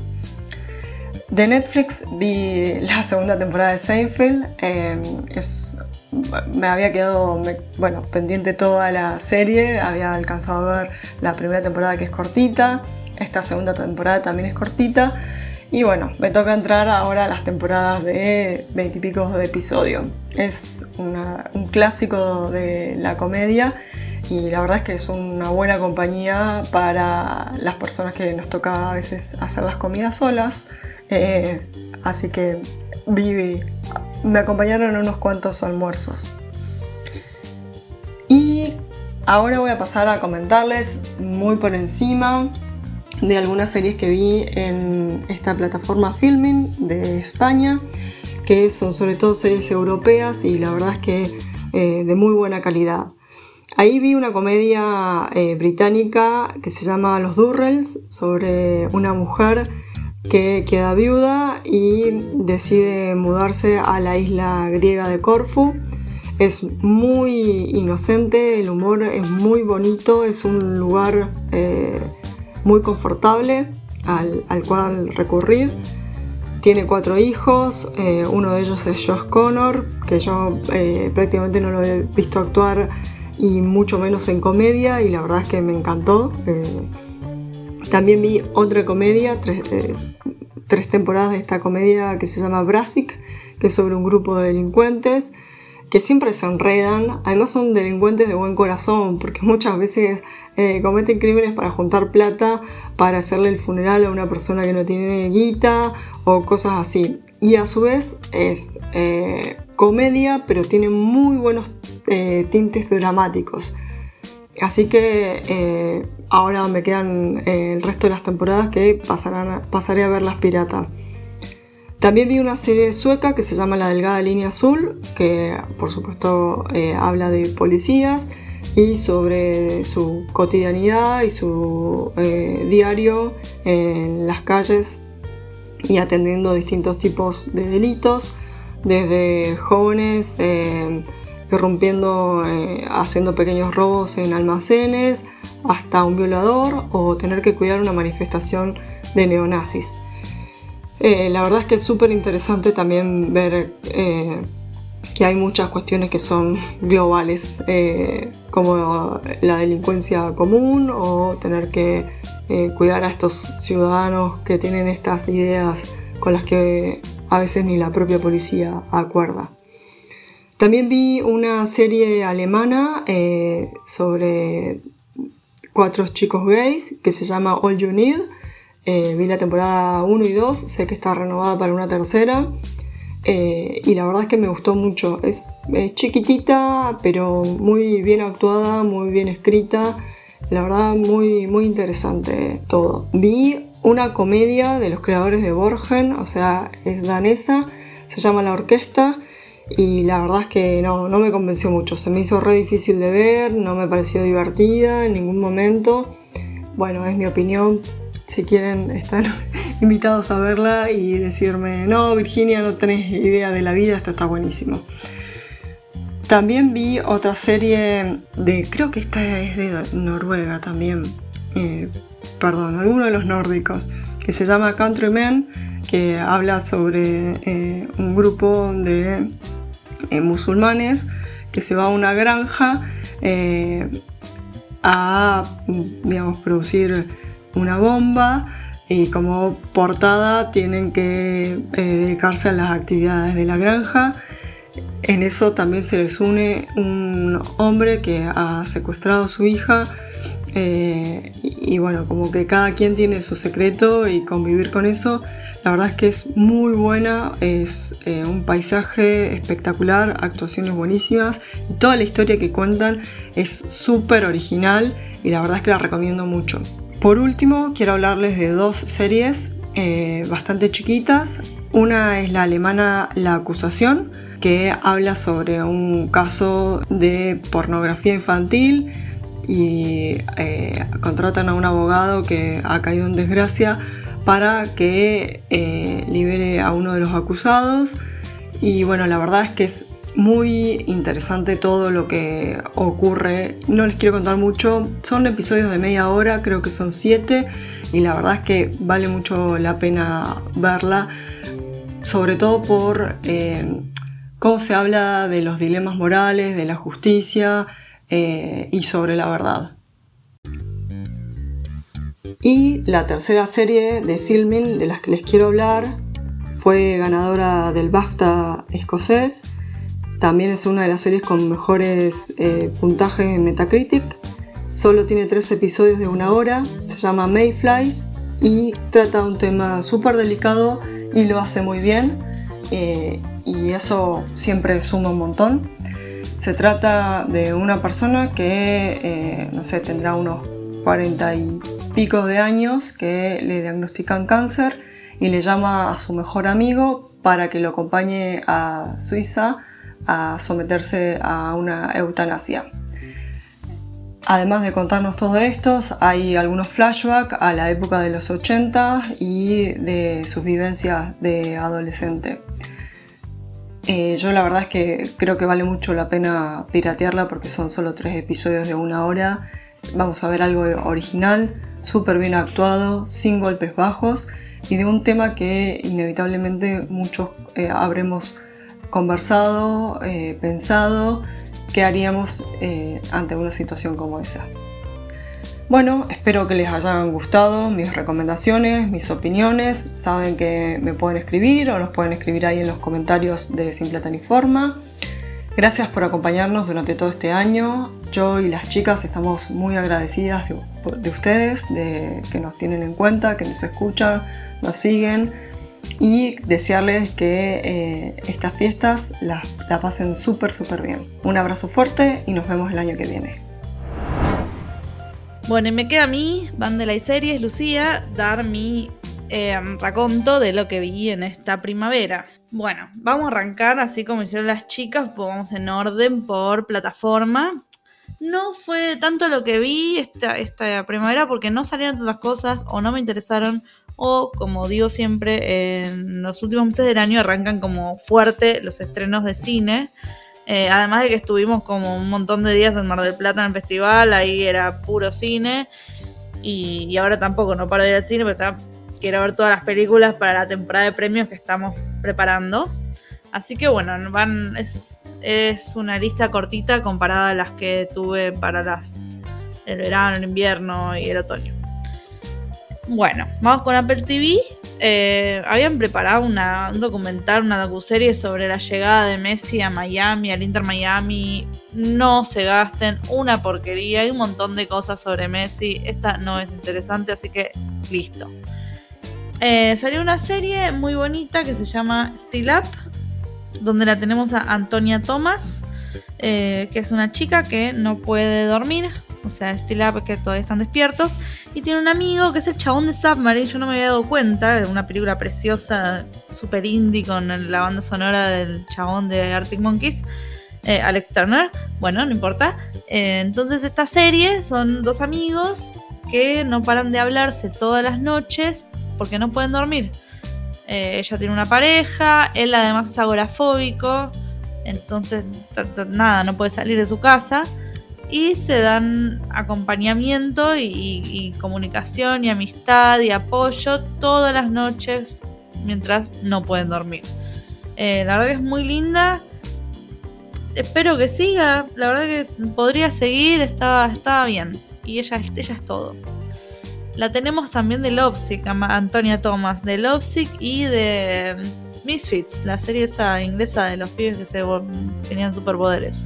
De Netflix vi la segunda temporada de Seinfeld. me había quedado bueno, pendiente toda la serie, había alcanzado a ver la primera temporada que es cortita, esta segunda temporada también es cortita. Y bueno, me toca entrar ahora a las temporadas de veintipico de episodio. Es un clásico de la comedia y la verdad es que es una buena compañía para las personas que nos toca a veces hacer las comidas solas. Eh, así que viví, me acompañaron unos cuantos almuerzos. Y ahora voy a pasar a comentarles muy por encima de algunas series que vi en esta plataforma Filming de España, que son sobre todo series europeas y la verdad es que eh, de muy buena calidad. Ahí vi una comedia eh, británica que se llama Los Durrells, sobre una mujer que queda viuda y decide mudarse a la isla griega de Corfu. Es muy inocente, el humor es muy bonito, es un lugar eh, muy confortable al, cual recurrir. tiene cuatro hijos, eh, uno de ellos es Josh Connor, que yo eh, prácticamente no lo he visto actuar y mucho menos en comedia y la verdad es que me encantó. Eh, también vi otra comedia, tres, tres, temporadas de esta comedia que se llama Brassic, que es sobre un grupo de delincuentes que siempre se enredan, además son delincuentes de buen corazón, porque muchas veces eh, cometen crímenes para juntar plata, para hacerle el funeral a una persona que no tiene guita o cosas así. Y a su vez es eh, comedia, pero tiene muy buenos eh, tintes dramáticos. Así que ahora me quedan el resto de las temporadas que pasaré a ver las piratas. También vi una serie sueca que se llama La Delgada Línea Azul, que por supuesto eh, habla de policías y sobre su cotidianidad y su eh, diario en las calles y atendiendo distintos tipos de delitos, desde jóvenes eh, irrumpiendo, haciendo pequeños robos en almacenes, hasta un violador o tener que cuidar una manifestación de neonazis. Eh, la verdad es que es súper interesante también ver eh, que hay muchas cuestiones que son globales, eh, como la delincuencia común o tener que cuidar a estos ciudadanos que tienen estas ideas con las que a veces ni la propia policía acuerda. También vi una serie alemana sobre cuatro chicos gays que se llama All You Need eh, vi la temporada 1 y 2, sé que está renovada para una tercera. Eh, y la verdad es que me gustó mucho. Es, chiquitita, pero muy bien actuada, muy bien escrita. La verdad, muy, muy interesante todo. Vi una comedia de los creadores de Borgen, o sea, es danesa, se llama La Orquesta. Y la verdad es que no, no me convenció mucho. Se me hizo re difícil de ver, no me pareció divertida en ningún momento. Bueno, es mi opinión, si quieren, están invitados a verla y decirme, no, Virginia, no tenés idea de la vida, esto está buenísimo. También vi otra serie de, creo que esta es de Noruega también, eh, perdón, alguno de los nórdicos, que se llama Countrymen, que habla sobre eh, un grupo de eh, musulmanes que se va a una granja a, digamos, producir una bomba y como portada tienen que eh, dedicarse a las actividades de la granja. En eso también se les une un hombre que ha secuestrado a su hija eh, y, bueno, como que cada quien tiene su secreto y convivir con eso, la verdad es que es muy buena, es eh, un paisaje espectacular, actuaciones buenísimas y toda la historia que cuentan es súper original y la verdad es que la recomiendo mucho. Por último, quiero hablarles de dos series eh, bastante chiquitas. Una es la alemana La Acusación, que habla sobre un caso de pornografía infantil y eh, contratan a un abogado que ha caído en desgracia para que eh, libere a uno de los acusados. Y bueno, la verdad es que es muy interesante todo lo que ocurre. No les quiero contar mucho. Son episodios de media hora, creo que son siete. Y la verdad es que vale mucho la pena verla. Sobre todo por eh, cómo se habla de los dilemas morales, de la justicia eh, y sobre la verdad. Y la tercera serie de filming de las que les quiero hablar fue ganadora del BAFTA escocés también es una de las series con mejores eh, puntajes en Metacritic. Solo tiene tres episodios de una hora. Se llama Mayflies y trata un tema súper delicado y lo hace muy bien. Eh, y eso siempre suma un montón. Se trata de una persona que, eh, no sé, tendrá unos 40 y pico de años que le diagnostican cáncer y le llama a su mejor amigo para que lo acompañe a Suiza a someterse a una eutanasia. Además de contarnos todo esto, hay algunos flashbacks a la época de los 80 y de sus vivencias de adolescente. Eh, yo la verdad es que creo que vale mucho la pena piratearla porque son solo tres episodios de una hora. Vamos a ver algo original, súper bien actuado, sin golpes bajos y de un tema que inevitablemente muchos eh, habremos conversado, eh, pensado, qué haríamos eh, ante una situación como esa. Bueno, espero que les hayan gustado mis recomendaciones, mis opiniones. Saben que me pueden escribir o nos pueden escribir ahí en los comentarios de Sin Plata ni Forma. Gracias por acompañarnos durante todo este año. Yo y las chicas estamos muy agradecidas de, ustedes, de que nos tienen en cuenta, que nos escuchan, nos siguen y desearles que eh, estas fiestas la, la pasen súper, súper bien. Un abrazo fuerte y nos vemos el año que viene. Bueno, y me queda a mí, Vandela y Series, Lucía, dar mi eh, raconto de lo que vi en esta primavera. Bueno, vamos a arrancar así como hicieron las chicas, pues vamos en orden por plataforma. No fue tanto lo que vi esta, esta primavera porque no salieron tantas cosas o no me interesaron o como digo siempre en los últimos meses del año arrancan como fuerte los estrenos de cine. Eh, además de que estuvimos como un montón de días en Mar del Plata en el festival, ahí era puro cine. Y, ahora tampoco, no paro de ir al cine, pero quiero ver todas las películas para la temporada de premios que estamos preparando. Así que bueno, van, es, es una lista cortita comparada a las que tuve para las, el verano, el invierno y el otoño. Bueno, vamos con Apple TV. Eh, habían preparado un documental, una docuserie sobre la llegada de Messi a Miami, al Inter Miami. No se gasten, una porquería. Hay un montón de cosas sobre Messi. Esta no es interesante, así que listo. Eh, salió una serie muy bonita que se llama Still Up, donde la tenemos a Antonia Thomas, eh, que es una chica que no puede dormir, o sea, Still Up, que todavía están despiertos, y tiene un amigo que es el chabón de Submarine, yo no me había dado cuenta, una película preciosa, super indie con la banda sonora del chabón de Arctic Monkeys. Eh, Alex Turner, bueno, no importa. entonces esta serie son dos amigos que no paran de hablarse todas las noches porque no pueden dormir. Eh, ella tiene una pareja, él además es agorafóbico, entonces nada, no puede salir de su casa. Y se dan acompañamiento y, comunicación y amistad y apoyo todas las noches mientras no pueden dormir. Eh, la verdad que es muy linda. Espero que siga. La verdad que podría seguir. Estaba, estaba bien. Y ella, ella es todo. La tenemos también de Lovesick, Antonia Thomas, de Lovesick y de Misfits, la serie esa inglesa de los pibes que se tenían superpoderes.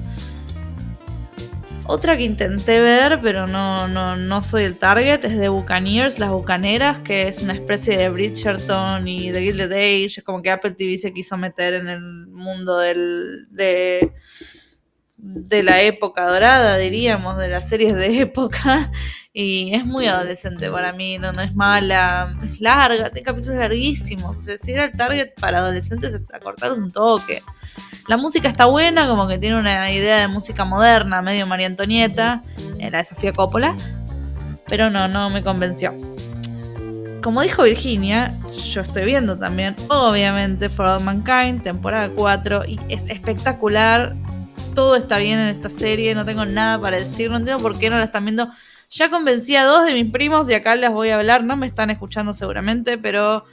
Otra que intenté ver, pero no, no, no soy el target, es de Buccaneers, Las Bucaneras, que es una especie de Bridgerton y de Gilded Age. Es como que Apple TV se quiso meter en el mundo del, de, de la época dorada, diríamos, de las series de época. Y es muy adolescente para mí, no, no es mala, es larga, tiene capítulos larguísimos. O sea, si era el target para adolescentes es acortar un toque. La música está buena, como que tiene una idea de música moderna, medio María Antonieta, eh, la de Sofía Coppola, pero no, no me convenció. Como dijo Virginia, yo estoy viendo también, obviamente, For All Mankind, temporada 4, y es espectacular. Todo está bien en esta serie, no tengo nada para decir, no entiendo por qué no la están viendo ya convencí a dos de mis primos y acá les voy a hablar, no me están escuchando seguramente, pero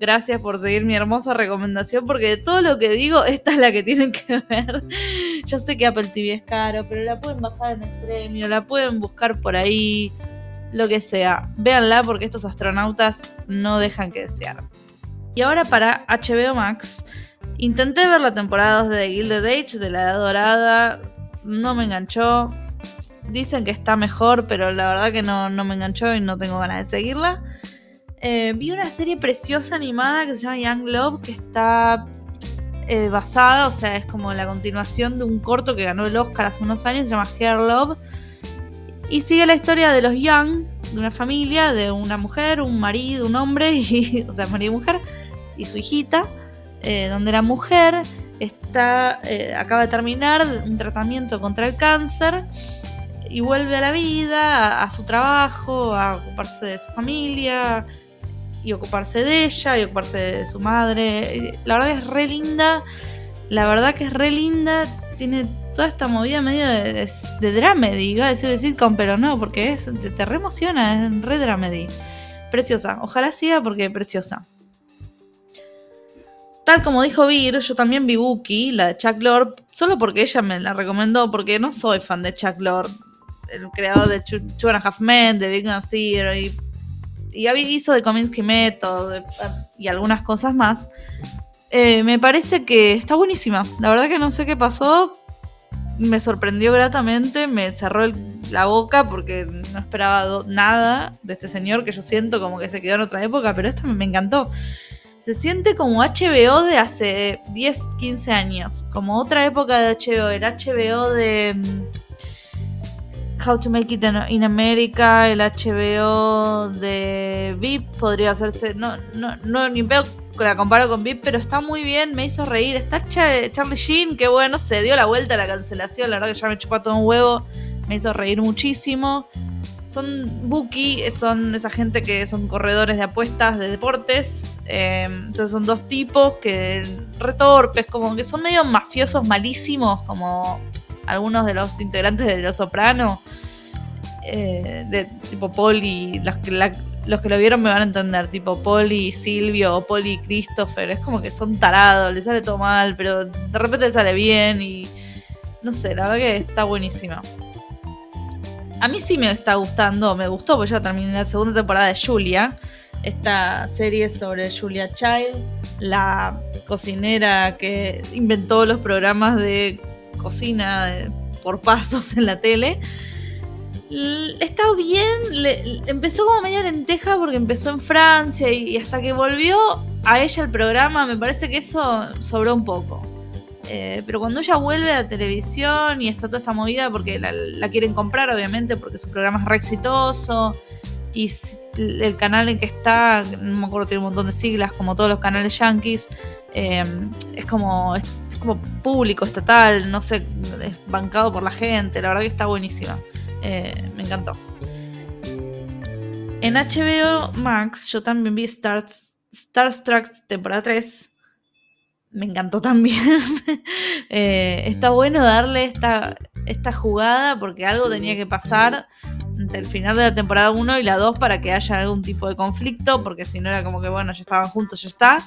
gracias por seguir mi hermosa recomendación porque de todo lo que digo, esta es la que tienen que ver. Yo sé que Apple TV es caro, pero la pueden bajar en el premio, la pueden buscar por ahí, lo que sea. Véanla porque estos astronautas no dejan que desear. Y ahora para HBO Max, intenté ver la temporada 2 de Gilded Age, de la Edad Dorada, no me enganchó, dicen que está mejor, pero la verdad que no, me enganchó y no tengo ganas de seguirla. Eh, vi una serie preciosa animada que se llama Young Love, que está eh, basada, o sea, es como la continuación de un corto que ganó el Oscar hace unos años, se llama Hair Love. Y sigue la historia de los Young, de una familia, de una mujer, un marido, un hombre, y, o sea, marido y mujer, y su hijita, eh, donde la mujer está, acaba de terminar un tratamiento contra el cáncer y vuelve a la vida, a, su trabajo, a ocuparse de su familia y ocuparse de ella y ocuparse de su madre. La verdad que es re linda, la verdad que es re linda, tiene toda esta movida medio de, de, de dramedy, iba a decir de sitcom, pero no, porque es, te, te re emociona, es re dramedy. preciosa. Ojalá siga porque preciosa. Tal como dijo Vir, yo también vi Buki, la de Chuck Lorre, solo porque ella me la recomendó, porque no soy fan de Chuck Lorre, el creador de Two and a Half Men, de Big Bang Theory, y hizo de Cominsky Method y algunas cosas más. Eh, me parece que está buenísima. La verdad que no sé qué pasó. Me sorprendió gratamente, me cerró la boca porque no esperaba nada de este señor que yo siento como que se quedó en otra época, pero esta me encantó. Se siente como HBO de hace 10, 15 años, como otra época de HBO, el HBO de How to Make It in America, el HBO de VIP podría hacerse, no, no, no, ni veo la comparo con VIP, pero está muy bien, me hizo reír. Está Charlie Sheen, que bueno, se dio la vuelta a la cancelación, la verdad que ya me chupó todo un huevo, me hizo reír muchísimo son Buki, son esa gente que son corredores de apuestas de deportes. Eh, entonces son dos tipos que retorpes, como que son medio mafiosos malísimos, como algunos de los integrantes de Los Soprano. Eh, de tipo Polly, los los que lo vieron me van a entender, tipo Polly Silvio o Polly Christopher, es como que son tarados, les sale todo mal, pero de repente les sale bien y no sé, la verdad que está buenísima. A mí sí me está gustando, me gustó, porque ya terminé la segunda temporada de Julia. Esta serie sobre Julia Child, la cocinera que inventó los programas de cocina por pasos en la tele. Está bien, empezó como media lenteja porque empezó en Francia y hasta que volvió a ella el programa, me parece que eso sobró un poco. Eh, pero cuando ella vuelve a la televisión y está toda esta movida porque la, quieren comprar, obviamente, porque su programa es re exitoso. Y el canal en que está, no me acuerdo, tiene un montón de siglas, como todos los canales yankees. Eh, es como es, como público, estatal, no sé, es bancado por la gente. La verdad que está buenísima. Eh, me encantó. En HBO Max yo también vi Star, Starstruck temporada 3 me encantó también. Eh, está bueno darle esta, esta jugada porque algo tenía que pasar entre el final de la temporada 1 y la 2 para que haya algún tipo de conflicto, porque si no era como que, bueno, ya estaban juntos, ya está.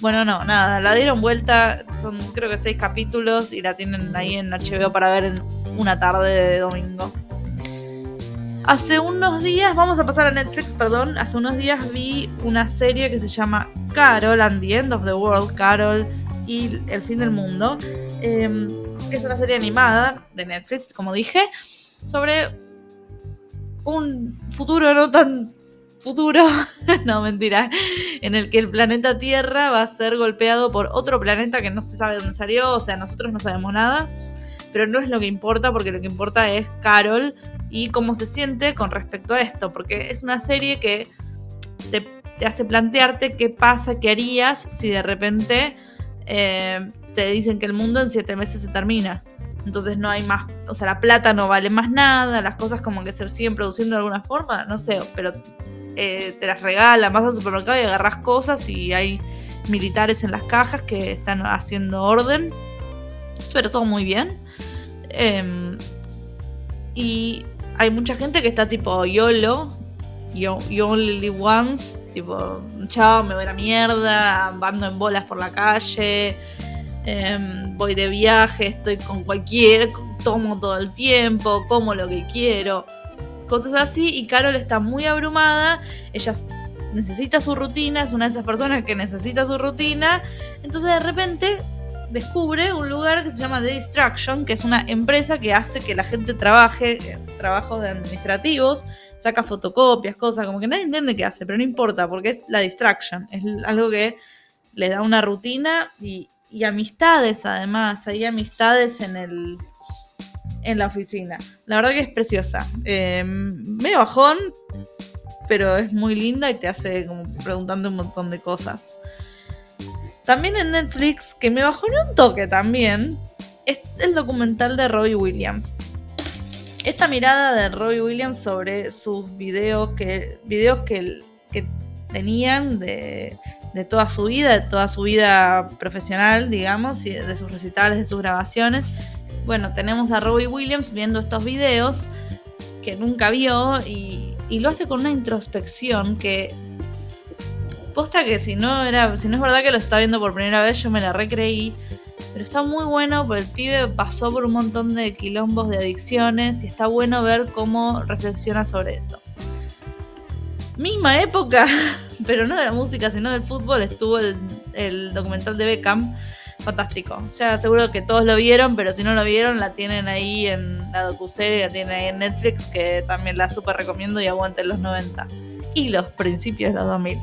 Bueno, no, nada, la dieron vuelta, son creo que seis capítulos y la tienen ahí en HBO para ver en una tarde de domingo. Hace unos días, vamos a pasar a Netflix, perdón, hace unos días vi una serie que se llama Carol and the End of the World, Carol y el fin del mundo, em, que es una serie animada de Netflix, como dije, sobre un futuro no tan futuro, no mentira, en el que el planeta Tierra va a ser golpeado por otro planeta que no se sabe dónde salió, o sea, nosotros no sabemos nada, pero no es lo que importa, porque lo que importa es Carol, y cómo se siente con respecto a esto, porque es una serie que te, hace plantearte qué pasa, qué harías si de repente eh, te dicen que el mundo en siete meses se termina. Entonces no hay más, o sea, la plata no vale más nada, las cosas como que se siguen produciendo de alguna forma, no sé, pero eh, te las regalan, vas al supermercado y agarras cosas y hay militares en las cajas que están haciendo orden, pero todo muy bien. Em, y hay mucha gente que está tipo YOLO, you, only live once, tipo, chao, me voy a la mierda, ando en bolas por la calle, em, voy de viaje, estoy con cualquier, tomo todo el tiempo, como lo que quiero, cosas así, y Carol está muy abrumada, ella necesita su rutina, es una de esas personas que necesita su rutina, entonces de repente descubre un lugar que se llama The Distraction, que es una empresa que hace que la gente trabaje, trabajos administrativos, saca fotocopias, cosas, como que nadie entiende qué hace, pero no importa, porque es la distraction, es algo que le da una rutina y, amistades además, hay amistades en el en la oficina. La verdad que es preciosa. Eh, medio bajón, pero es muy linda y te hace como preguntando un montón de cosas. También en Netflix, que me bajó un toque también, es el documental de Robbie Williams. Esta mirada de Robbie Williams sobre sus videos que, videos que, tenían de, toda su vida, de toda su vida profesional, digamos, y de sus recitales, de sus grabaciones. Bueno, tenemos a Robbie Williams viendo estos videos que nunca vio y y lo hace con una introspección que posta que si no era si no es verdad que lo está viendo por primera vez yo me la recreí pero está muy bueno porque el pibe pasó por un montón de quilombos de adicciones y está bueno ver cómo reflexiona sobre eso misma época pero no de la música sino del fútbol estuvo el, documental de Beckham fantástico. Ya seguro que todos lo vieron, pero si no lo vieron, la tienen ahí en la docuserie, la tienen ahí en Netflix, que también la súper recomiendo y aguante los 90 y los principios de los 2000.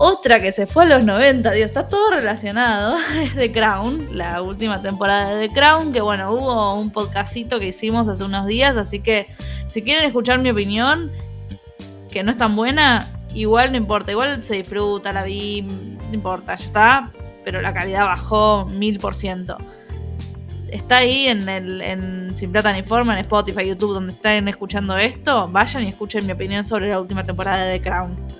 Otra que se fue a los 90, Dios, está todo relacionado, es The Crown, la última temporada de The Crown, que bueno, hubo un podcastito que hicimos hace unos días, así que si quieren escuchar mi opinión, que no es tan buena, igual no importa, igual se disfruta, la vi, no importa, ya está, pero la calidad bajó mil por ciento. Está ahí en, el, en Sin Plata ni Forma, en Spotify, YouTube, donde estén escuchando esto. Vayan y escuchen mi opinión sobre la última temporada de The Crown.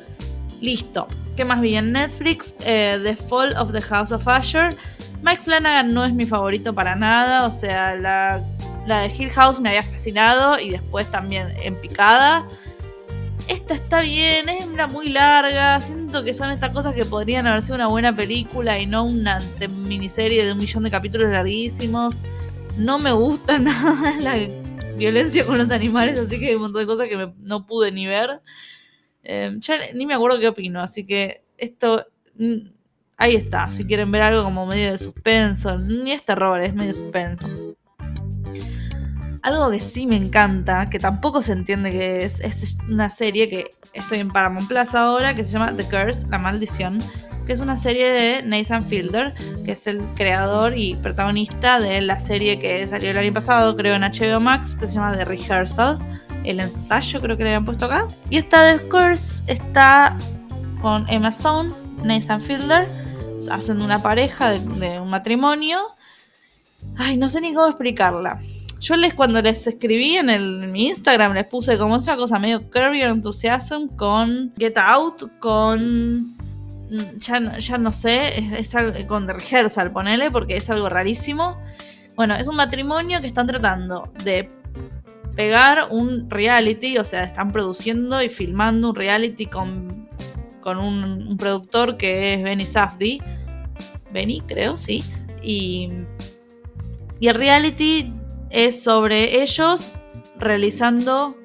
Listo. ¿Qué más vi en Netflix? Eh, The Fall of the House of Usher. Mike Flanagan no es mi favorito para nada. O sea, la, la de Hill House me había fascinado y después también en picada esta está bien, es una muy larga, siento que son estas cosas que podrían haber sido una buena película y no una miniserie de un millón de capítulos larguísimos. No me gusta nada la violencia con los animales, así que hay un montón de cosas que no pude ni ver. Eh, ni me acuerdo qué opino, así que esto... Mm, ahí está, si quieren ver algo como medio de suspenso, ni es terror, es medio suspenso. Algo que sí me encanta, que tampoco se entiende que es, es una serie que estoy en Paramount Plaza ahora, que se llama The Curse, La Maldición, que es una serie de Nathan Fielder, que es el creador y protagonista de la serie que salió el año pasado, creo en HBO Max, que se llama The Rehearsal, el ensayo creo que le habían puesto acá. Y esta The Curse está con Emma Stone, Nathan Fielder, hacen una pareja de, de un matrimonio. Ay, no sé ni cómo explicarla. Yo les cuando les escribí en, el, mi Instagram les puse como otra cosa medio Curb Your Enthusiasm con Get Out, con mm, ya, ya no sé, es, es, con The Rehearsal, ponele, porque es algo rarísimo. Bueno, es un matrimonio que están tratando de pegar un reality, o sea, están produciendo y filmando un reality con, con un, productor que es Benny Safdie. Benny, creo, sí. Y, y el reality es sobre ellos realizando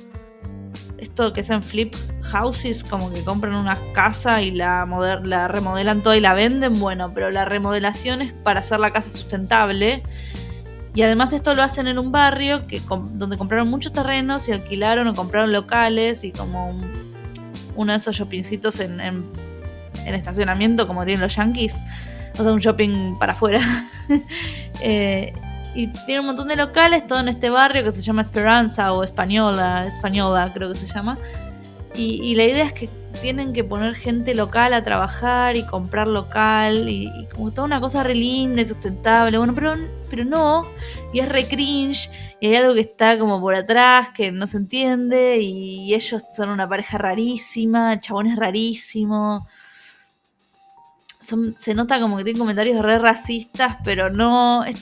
esto que es en flip houses, como que compran una casa y la, la remodelan toda y la venden, bueno, pero la remodelación es para hacer la casa sustentable. Y además esto lo hacen en un barrio que, donde compraron muchos terrenos y alquilaron o compraron locales y como un, uno de esos shoppingcitos en, en, en, estacionamiento como tienen los yankees. O sea, un shopping para afuera. eh, y tiene un montón de locales, todo en este barrio que se llama Esperanza o Española, Española creo que se llama. Y la idea es que tienen que poner gente local a trabajar y comprar local y, y, como toda una cosa re linda y sustentable. Bueno, pero, pero no, y es re cringe y hay algo que está como por atrás que no se entiende y ellos son una pareja rarísima, chabones rarísimo. Son, se nota como que tienen comentarios re racistas, pero no. Es,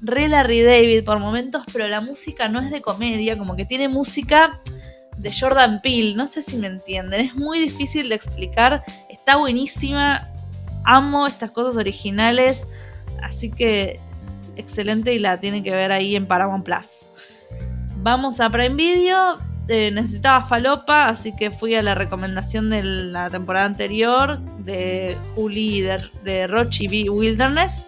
re Larry David por momentos, pero la música no es de comedia, como que tiene música de Jordan Peele, no sé si me entienden, es muy difícil de explicar, está buenísima, amo estas cosas originales, así que excelente y la tienen que ver ahí en Paramount Plus. Vamos a Prime Video, eh, necesitaba falopa, así que fui a la recomendación de la temporada anterior de Julie de, de Rochi Wilderness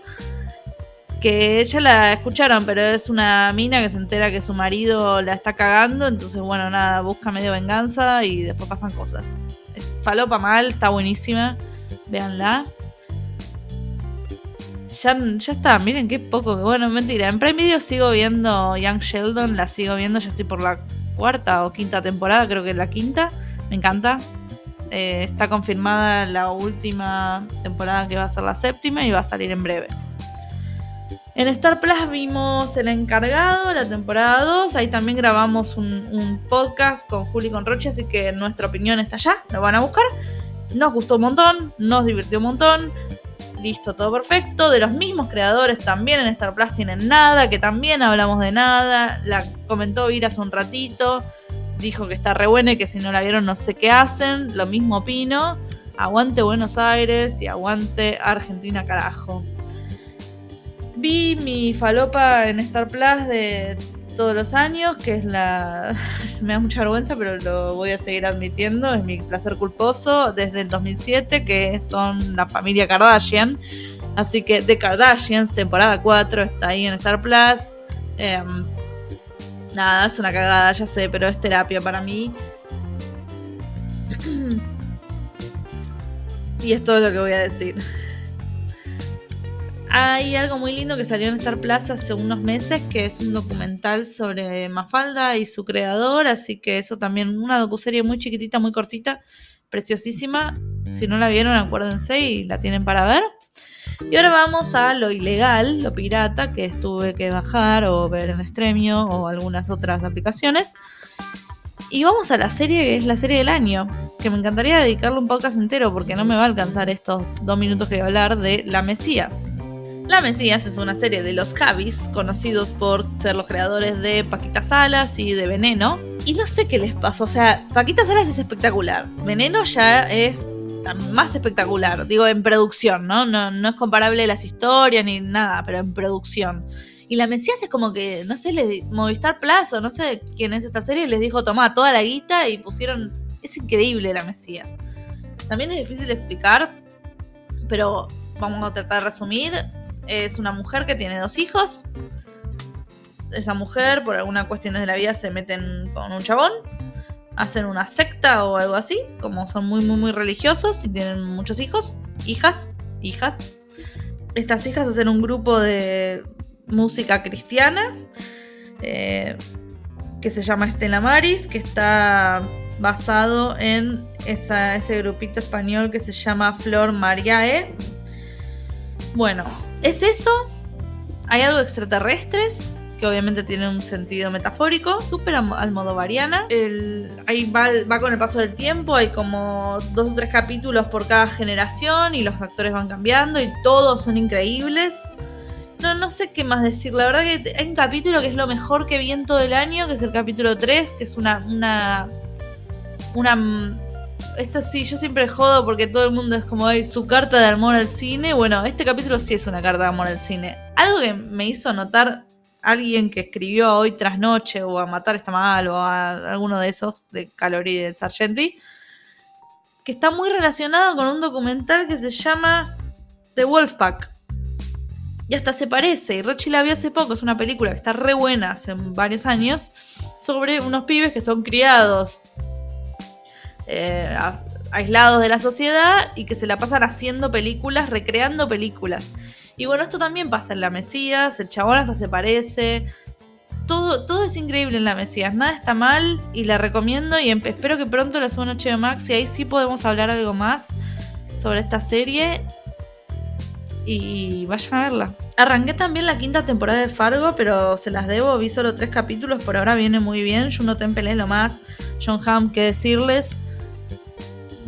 que ya la escucharon, pero es una mina que se entera que su marido la está cagando, entonces bueno, nada, busca medio venganza y después pasan cosas. Falopa mal, está buenísima, véanla. Ya, ya está, miren qué poco, bueno, mentira, en Prime Video sigo viendo Young Sheldon, la sigo viendo, ya estoy por la cuarta o quinta temporada, creo que es la quinta, me encanta. Eh, está confirmada la última temporada que va a ser la séptima y va a salir en breve. En Star Plus vimos El Encargado, la temporada 2. Ahí también grabamos un, podcast con Juli y con Roche, así que nuestra opinión está allá. Lo van a buscar. Nos gustó un montón, nos divirtió un montón. Listo, todo perfecto. De los mismos creadores también en Star Plus tienen nada, que también hablamos de nada. La comentó Ir hace un ratito. dijo que está re buena y que si no la vieron no sé qué hacen. Lo mismo opino. Aguante Buenos Aires y aguante Argentina carajo. Vi mi falopa en Star Plus de todos los años, que es la... Me da mucha vergüenza, pero lo voy a seguir admitiendo, es mi placer culposo desde el 2007, que son la familia Kardashian. Así que The Kardashians, temporada 4, está ahí en Star Plus. Em, nada, es una cagada, ya sé, pero es terapia para mí. y es todo lo que voy a decir. Hay algo muy lindo que salió en Star Plus hace unos meses, que es un documental sobre Mafalda y su creador, así que eso también, una docuserie muy chiquitita, muy cortita, preciosísima. Si no la vieron, acuérdense y la tienen para ver. Y ahora vamos a lo ilegal, lo pirata, que tuve que bajar o ver en Stremio o algunas otras aplicaciones. Y vamos a la serie que es la serie del año, que me encantaría dedicarle un podcast entero porque no me va a alcanzar estos dos minutos que voy a hablar de La Mesías. La Mesías es una serie de los Javis, conocidos por ser los creadores de Paquita Salas y de Veneno. Y no sé qué les pasó, o sea, Paquita Salas es espectacular. Veneno ya es más espectacular, digo, en producción, ¿no? ¿no? No es comparable las historias ni nada, pero en producción. Y la Mesías es como que, no sé, le, Movistar Plazo, no sé quién es esta serie, les dijo, toma toda la guita y pusieron... Es increíble la Mesías. También es difícil de explicar, pero vamos a tratar de resumir es una mujer que tiene dos hijos. Esa mujer, por algunas cuestiones de la vida, se meten con un chabón. Hacen una secta o algo así. Como son muy, muy, muy religiosos y tienen muchos hijos. Hijas. Hijas. Estas hijas hacen un grupo de música cristiana. Eh, que se llama Estela Maris. Que está basado en ese grupito español que se llama Flor Mariae. Bueno, ¿Es eso? Hay algo de extraterrestres, que obviamente tiene un sentido metafórico, súper al modo variana. ahí va, va, con el paso del tiempo, hay como dos o tres capítulos por cada generación y los actores van cambiando y todos son increíbles. No, no sé qué más decir. La verdad que hay un capítulo que es lo mejor que vi en todo el año, que es el capítulo 3, que es una, una, una esto sí, yo siempre jodo porque todo el mundo es como hay su carta de amor al cine. Bueno, este capítulo sí es una carta de amor al cine. Algo que me hizo notar alguien que escribió hoy tras noche o a matar está mal o a alguno de esos de Calori y de Sargenti, que está muy relacionado con un documental que se llama The Wolfpack. Y hasta se parece, y Rochi la vio hace poco, es una película que está re buena hace varios años, sobre unos pibes que son criados eh, aislados de la sociedad y que se la pasan haciendo películas, recreando películas. Y bueno, esto también pasa en La Mesías, el chabón hasta se parece. Todo, todo es increíble en La Mesías, nada está mal y la recomiendo y espero que pronto la suba en Max y ahí sí podemos hablar algo más sobre esta serie y vayan a verla. Arranqué también la quinta temporada de Fargo, pero se las debo, vi solo tres capítulos, por ahora viene muy bien. Juno Temple es lo más, John Hamm, que decirles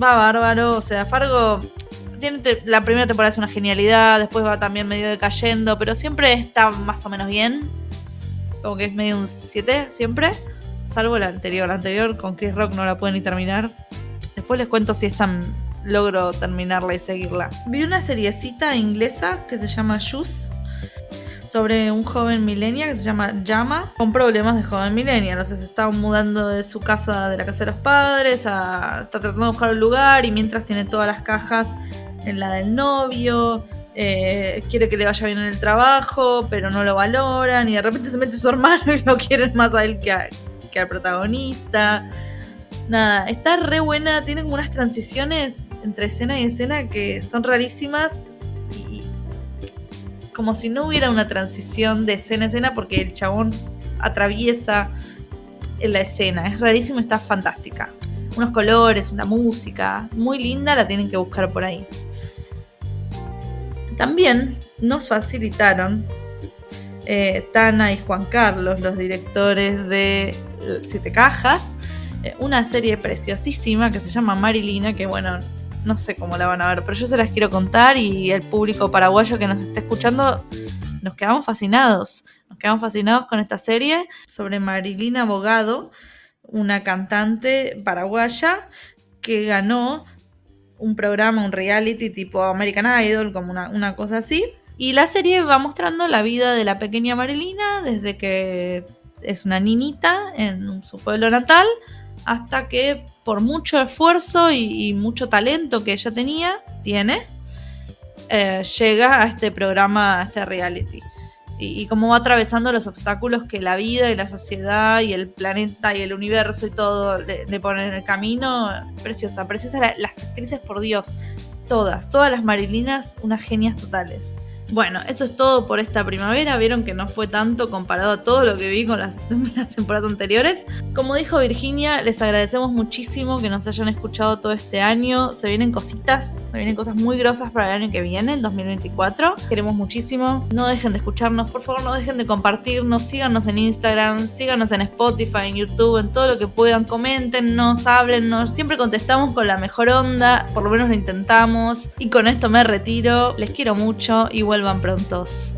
va bárbaro. O sea, Fargo tiene la primera temporada es una genialidad, después va también medio decayendo, pero siempre está más o menos bien. Como que es medio un 7 siempre. Salvo la anterior. La anterior con Chris Rock no la pueden ni terminar. Después les cuento si es tan logro terminarla y seguirla. Vi una seriecita inglesa que se llama Juice sobre un joven millennial que se llama Llama, con problemas de joven millennial. O sea, se está mudando de su casa, de la casa de los padres, a, está tratando de buscar un lugar y mientras tiene todas las cajas en la del novio. Eh, quiere que le vaya bien en el trabajo, pero no lo valoran. Y de repente se mete su hermano y lo quieren más a él que, que al protagonista. Nada, está re buena. Tiene como unas transiciones entre escena y escena que son rarísimas como si no hubiera una transición de escena a escena porque el chabón atraviesa la escena. Es rarísimo, está fantástica. Unos colores, una música muy linda, la tienen que buscar por ahí. También nos facilitaron eh, Tana y Juan Carlos, los directores de Siete Cajas, eh, una serie preciosísima que se llama Marilina, que bueno, no sé cómo la van a ver, pero yo se las quiero contar y el público paraguayo que nos esté escuchando, nos quedamos fascinados. Nos quedamos fascinados con esta serie sobre Marilina Abogado, una cantante paraguaya que ganó un programa, un reality tipo American Idol, como una, una cosa así. Y la serie va mostrando la vida de la pequeña Marilina desde que es una niñita en su pueblo natal hasta que por mucho esfuerzo y, mucho talento que ella tenía, tiene, eh, llega a este programa, a este reality. Y, cómo va atravesando los obstáculos que la vida y la sociedad y el planeta y el universo y todo le, ponen en el camino. Preciosa, preciosa. las actrices, por Dios, todas, todas las Marilinas, unas genias totales. Bueno, eso es todo por esta primavera. Vieron que no fue tanto comparado a todo lo que vi con las, temporadas anteriores. Como dijo Virginia, les agradecemos muchísimo que nos hayan escuchado todo este año. Se vienen cositas, se vienen cosas muy grosas para el año que viene, el 2024. Queremos muchísimo. No dejen de escucharnos, por favor, no dejen de compartirnos. Síganos en Instagram, síganos en Spotify, en YouTube, en todo lo que puedan. Coméntenos, háblennos. Siempre contestamos con la mejor onda, por lo menos lo intentamos. Y con esto me retiro. Les quiero mucho vuelvan prontos.